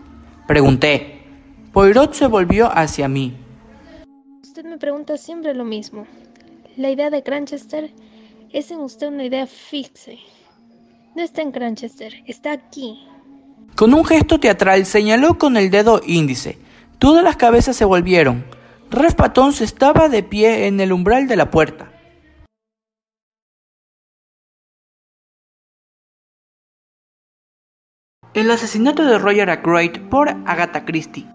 Pregunté. Poirot se volvió hacia mí. Usted me pregunta siempre lo mismo. La idea de Grantchester es en usted una idea fixe. No está en Grantchester, está aquí, con un gesto teatral señaló con el dedo índice. Todas las cabezas se volvieron. Raspatón se estaba de pie en el umbral de la puerta. El asesinato de Roger Ackroyd por Agatha Christie.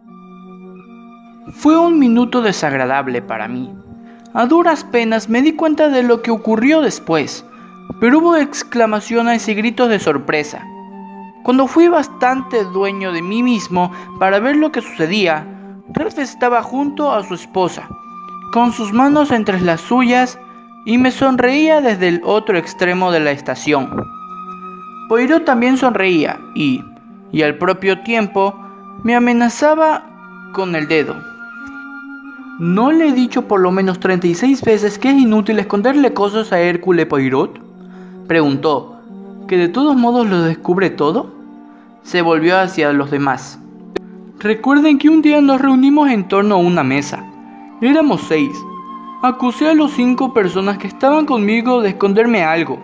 Fue un minuto desagradable para mí. A duras penas me di cuenta de lo que ocurrió después, pero hubo exclamaciones y gritos de sorpresa. Cuando fui bastante dueño de mí mismo para ver lo que sucedía, Ralph estaba junto a su esposa, con sus manos entre las suyas, y me sonreía desde el otro extremo de la estación. Poirot también sonreía y, y al propio tiempo, me amenazaba con el dedo. ¿No le he dicho por lo menos 36 veces que es inútil esconderle cosas a Hércules Poirot? Preguntó, que de todos modos lo descubre todo? Se volvió hacia los demás. Recuerden que un día nos reunimos en torno a una mesa. Éramos seis. Acusé a los cinco personas que estaban conmigo de esconderme algo.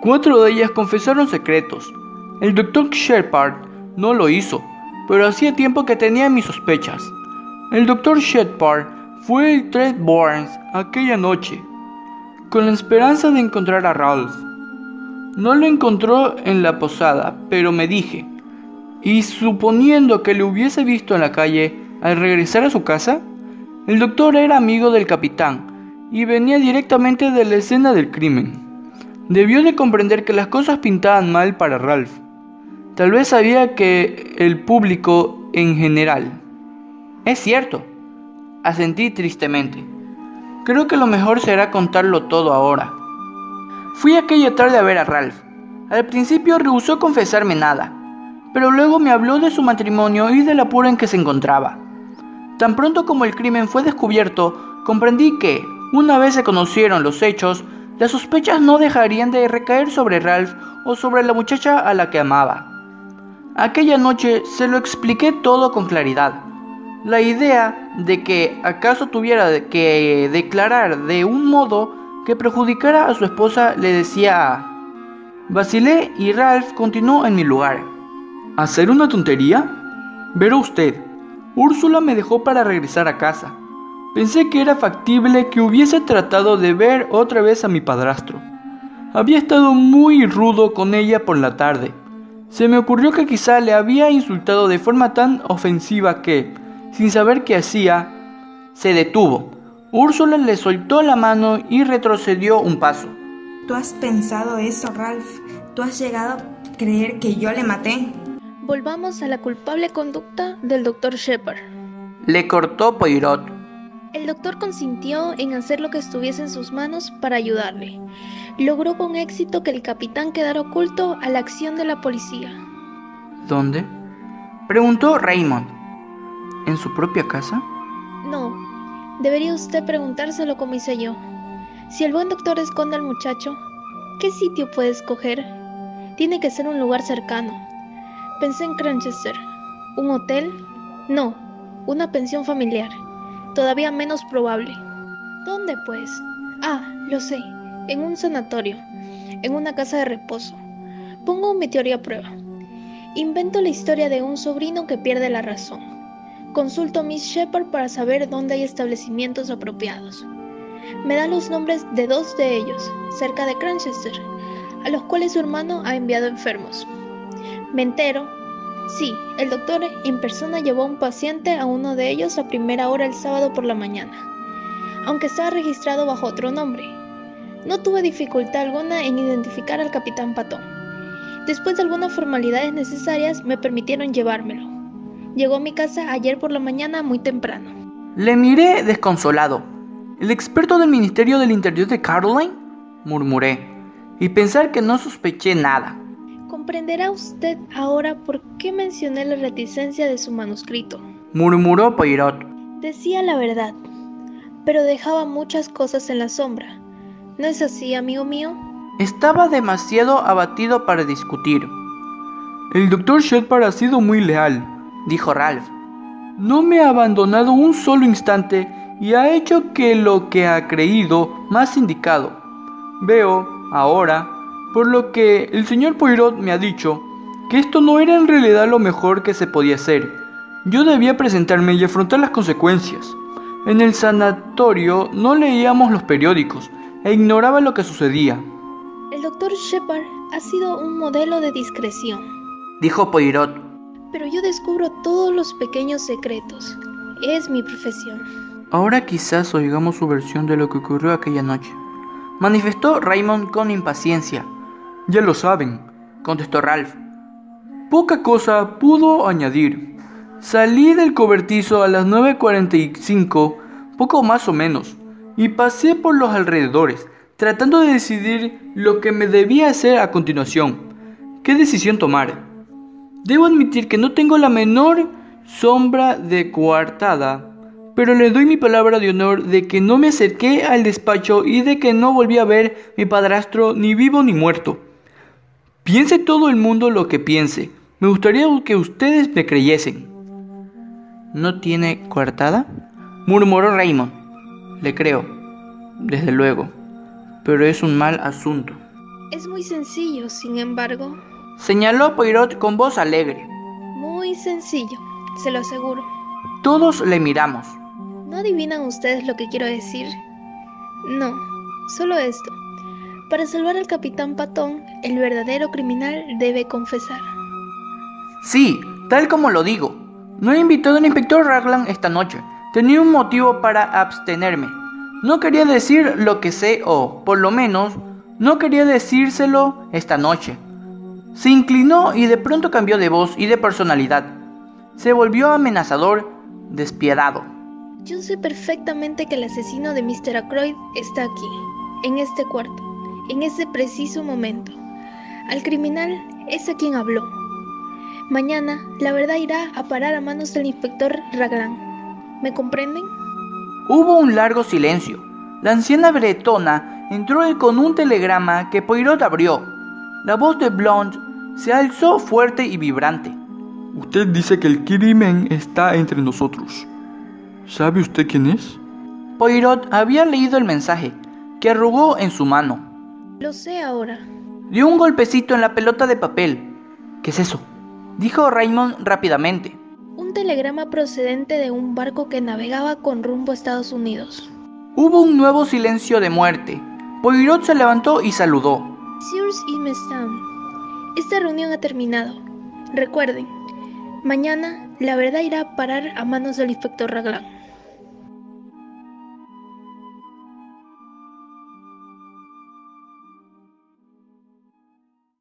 Cuatro de ellas confesaron secretos. El doctor Shepard no lo hizo, pero hacía tiempo que tenía mis sospechas. El doctor Shepard fue el Trent Barnes aquella noche, con la esperanza de encontrar a Ralph. No lo encontró en la posada, pero me dije, y suponiendo que le hubiese visto en la calle al regresar a su casa, el doctor era amigo del capitán y venía directamente de la escena del crimen. Debió de comprender que las cosas pintaban mal para Ralph. Tal vez sabía que el público en general. Es cierto, Asentí tristemente. Creo que lo mejor será contarlo todo ahora. Fui aquella tarde a ver a Ralph. Al principio rehusó confesarme nada, pero luego me habló de su matrimonio y del apuro en que se encontraba. Tan pronto como el crimen fue descubierto, comprendí que, una vez se conocieron los hechos, las sospechas no dejarían de recaer sobre Ralph o sobre la muchacha a la que amaba. Aquella noche se lo expliqué todo con claridad. La idea de que acaso tuviera que declarar de un modo que perjudicara a su esposa le decía... Vacilé y Ralph continuó en mi lugar. ¿Hacer una tontería? Verá usted, Úrsula me dejó para regresar a casa. Pensé que era factible que hubiese tratado de ver otra vez a mi padrastro. Había estado muy rudo con ella por la tarde. Se me ocurrió que quizá le había insultado de forma tan ofensiva que, sin saber qué hacía, se detuvo. Úrsula le soltó la mano y retrocedió un paso. ¿Tú has pensado eso, Ralph? ¿Tú has llegado a creer que yo le maté? Volvamos a la culpable conducta del doctor Shepard. Le cortó Poirot. El doctor consintió en hacer lo que estuviese en sus manos para ayudarle. Logró con éxito que el capitán quedara oculto a la acción de la policía. ¿Dónde? Preguntó Raymond. ¿En su propia casa? Debería usted preguntárselo como hice yo. Si el buen doctor esconde al muchacho, ¿qué sitio puede escoger? Tiene que ser un lugar cercano. Pensé en Cranchester. ¿Un hotel? No, una pensión familiar todavía menos probable. ¿Dónde pues? Ah, lo sé, en un sanatorio, en una casa de reposo. Pongo mi teoría a prueba. Invento la historia de un sobrino que pierde la razón. Consulto a Miss Shepard para saber dónde hay establecimientos apropiados. Me da los nombres de dos de ellos, cerca de Cranchester, a los cuales su hermano ha enviado enfermos. Me entero Sí, el doctor en persona llevó a un paciente a uno de ellos a primera hora el sábado por la mañana, aunque estaba registrado bajo otro nombre. No tuve dificultad alguna en identificar al capitán Patón. Después de algunas formalidades necesarias me permitieron llevármelo. Llegó a mi casa ayer por la mañana muy temprano. Le miré desconsolado. ¿El experto del Ministerio del Interior de Caroline? murmuré, y pensar que no sospeché nada. Comprenderá usted ahora por qué mencioné la reticencia de su manuscrito. Murmuró Poirot. Decía la verdad, pero dejaba muchas cosas en la sombra. ¿No es así, amigo mío? Estaba demasiado abatido para discutir. El doctor Shepard ha sido muy leal, dijo Ralph. No me ha abandonado un solo instante y ha hecho que lo que ha creído más indicado. Veo, ahora, por lo que el señor Poirot me ha dicho que esto no era en realidad lo mejor que se podía hacer. Yo debía presentarme y afrontar las consecuencias. En el sanatorio no leíamos los periódicos e ignoraba lo que sucedía. El doctor Shepard ha sido un modelo de discreción, dijo Poirot. Pero yo descubro todos los pequeños secretos. Es mi profesión. Ahora quizás oigamos su versión de lo que ocurrió aquella noche, manifestó Raymond con impaciencia. Ya lo saben, contestó Ralph. Poca cosa pudo añadir. Salí del cobertizo a las 9.45, poco más o menos, y pasé por los alrededores, tratando de decidir lo que me debía hacer a continuación. ¿Qué decisión tomar? Debo admitir que no tengo la menor sombra de coartada, pero le doy mi palabra de honor de que no me acerqué al despacho y de que no volví a ver mi padrastro ni vivo ni muerto. Piense todo el mundo lo que piense. Me gustaría que ustedes me creyesen. ¿No tiene coartada? murmuró Raymond. Le creo, desde luego, pero es un mal asunto. Es muy sencillo, sin embargo. Señaló Poirot con voz alegre. Muy sencillo, se lo aseguro. Todos le miramos. ¿No adivinan ustedes lo que quiero decir? No, solo esto. Para salvar al capitán Patón, el verdadero criminal debe confesar. Sí, tal como lo digo. No he invitado al inspector Raglan esta noche. Tenía un motivo para abstenerme. No quería decir lo que sé o, por lo menos, no quería decírselo esta noche. Se inclinó y de pronto cambió de voz y de personalidad. Se volvió amenazador, despiadado. Yo sé perfectamente que el asesino de Mr. Ackroyd está aquí, en este cuarto, en este preciso momento. Al criminal es a quien habló. Mañana la verdad irá a parar a manos del inspector Raglan. ¿Me comprenden? Hubo un largo silencio. La anciana bretona entró con un telegrama que Poirot abrió. La voz de Blonde se alzó fuerte y vibrante. Usted dice que el crimen está entre nosotros. ¿Sabe usted quién es? Poirot había leído el mensaje, que arrugó en su mano. Lo sé ahora. Dio un golpecito en la pelota de papel. ¿Qué es eso? Dijo Raymond rápidamente. Un telegrama procedente de un barco que navegaba con rumbo a Estados Unidos. Hubo un nuevo silencio de muerte. Poirot se levantó y saludó. Y Mestam, esta reunión ha terminado. Recuerden, mañana la verdad irá a parar a manos del inspector Raglan.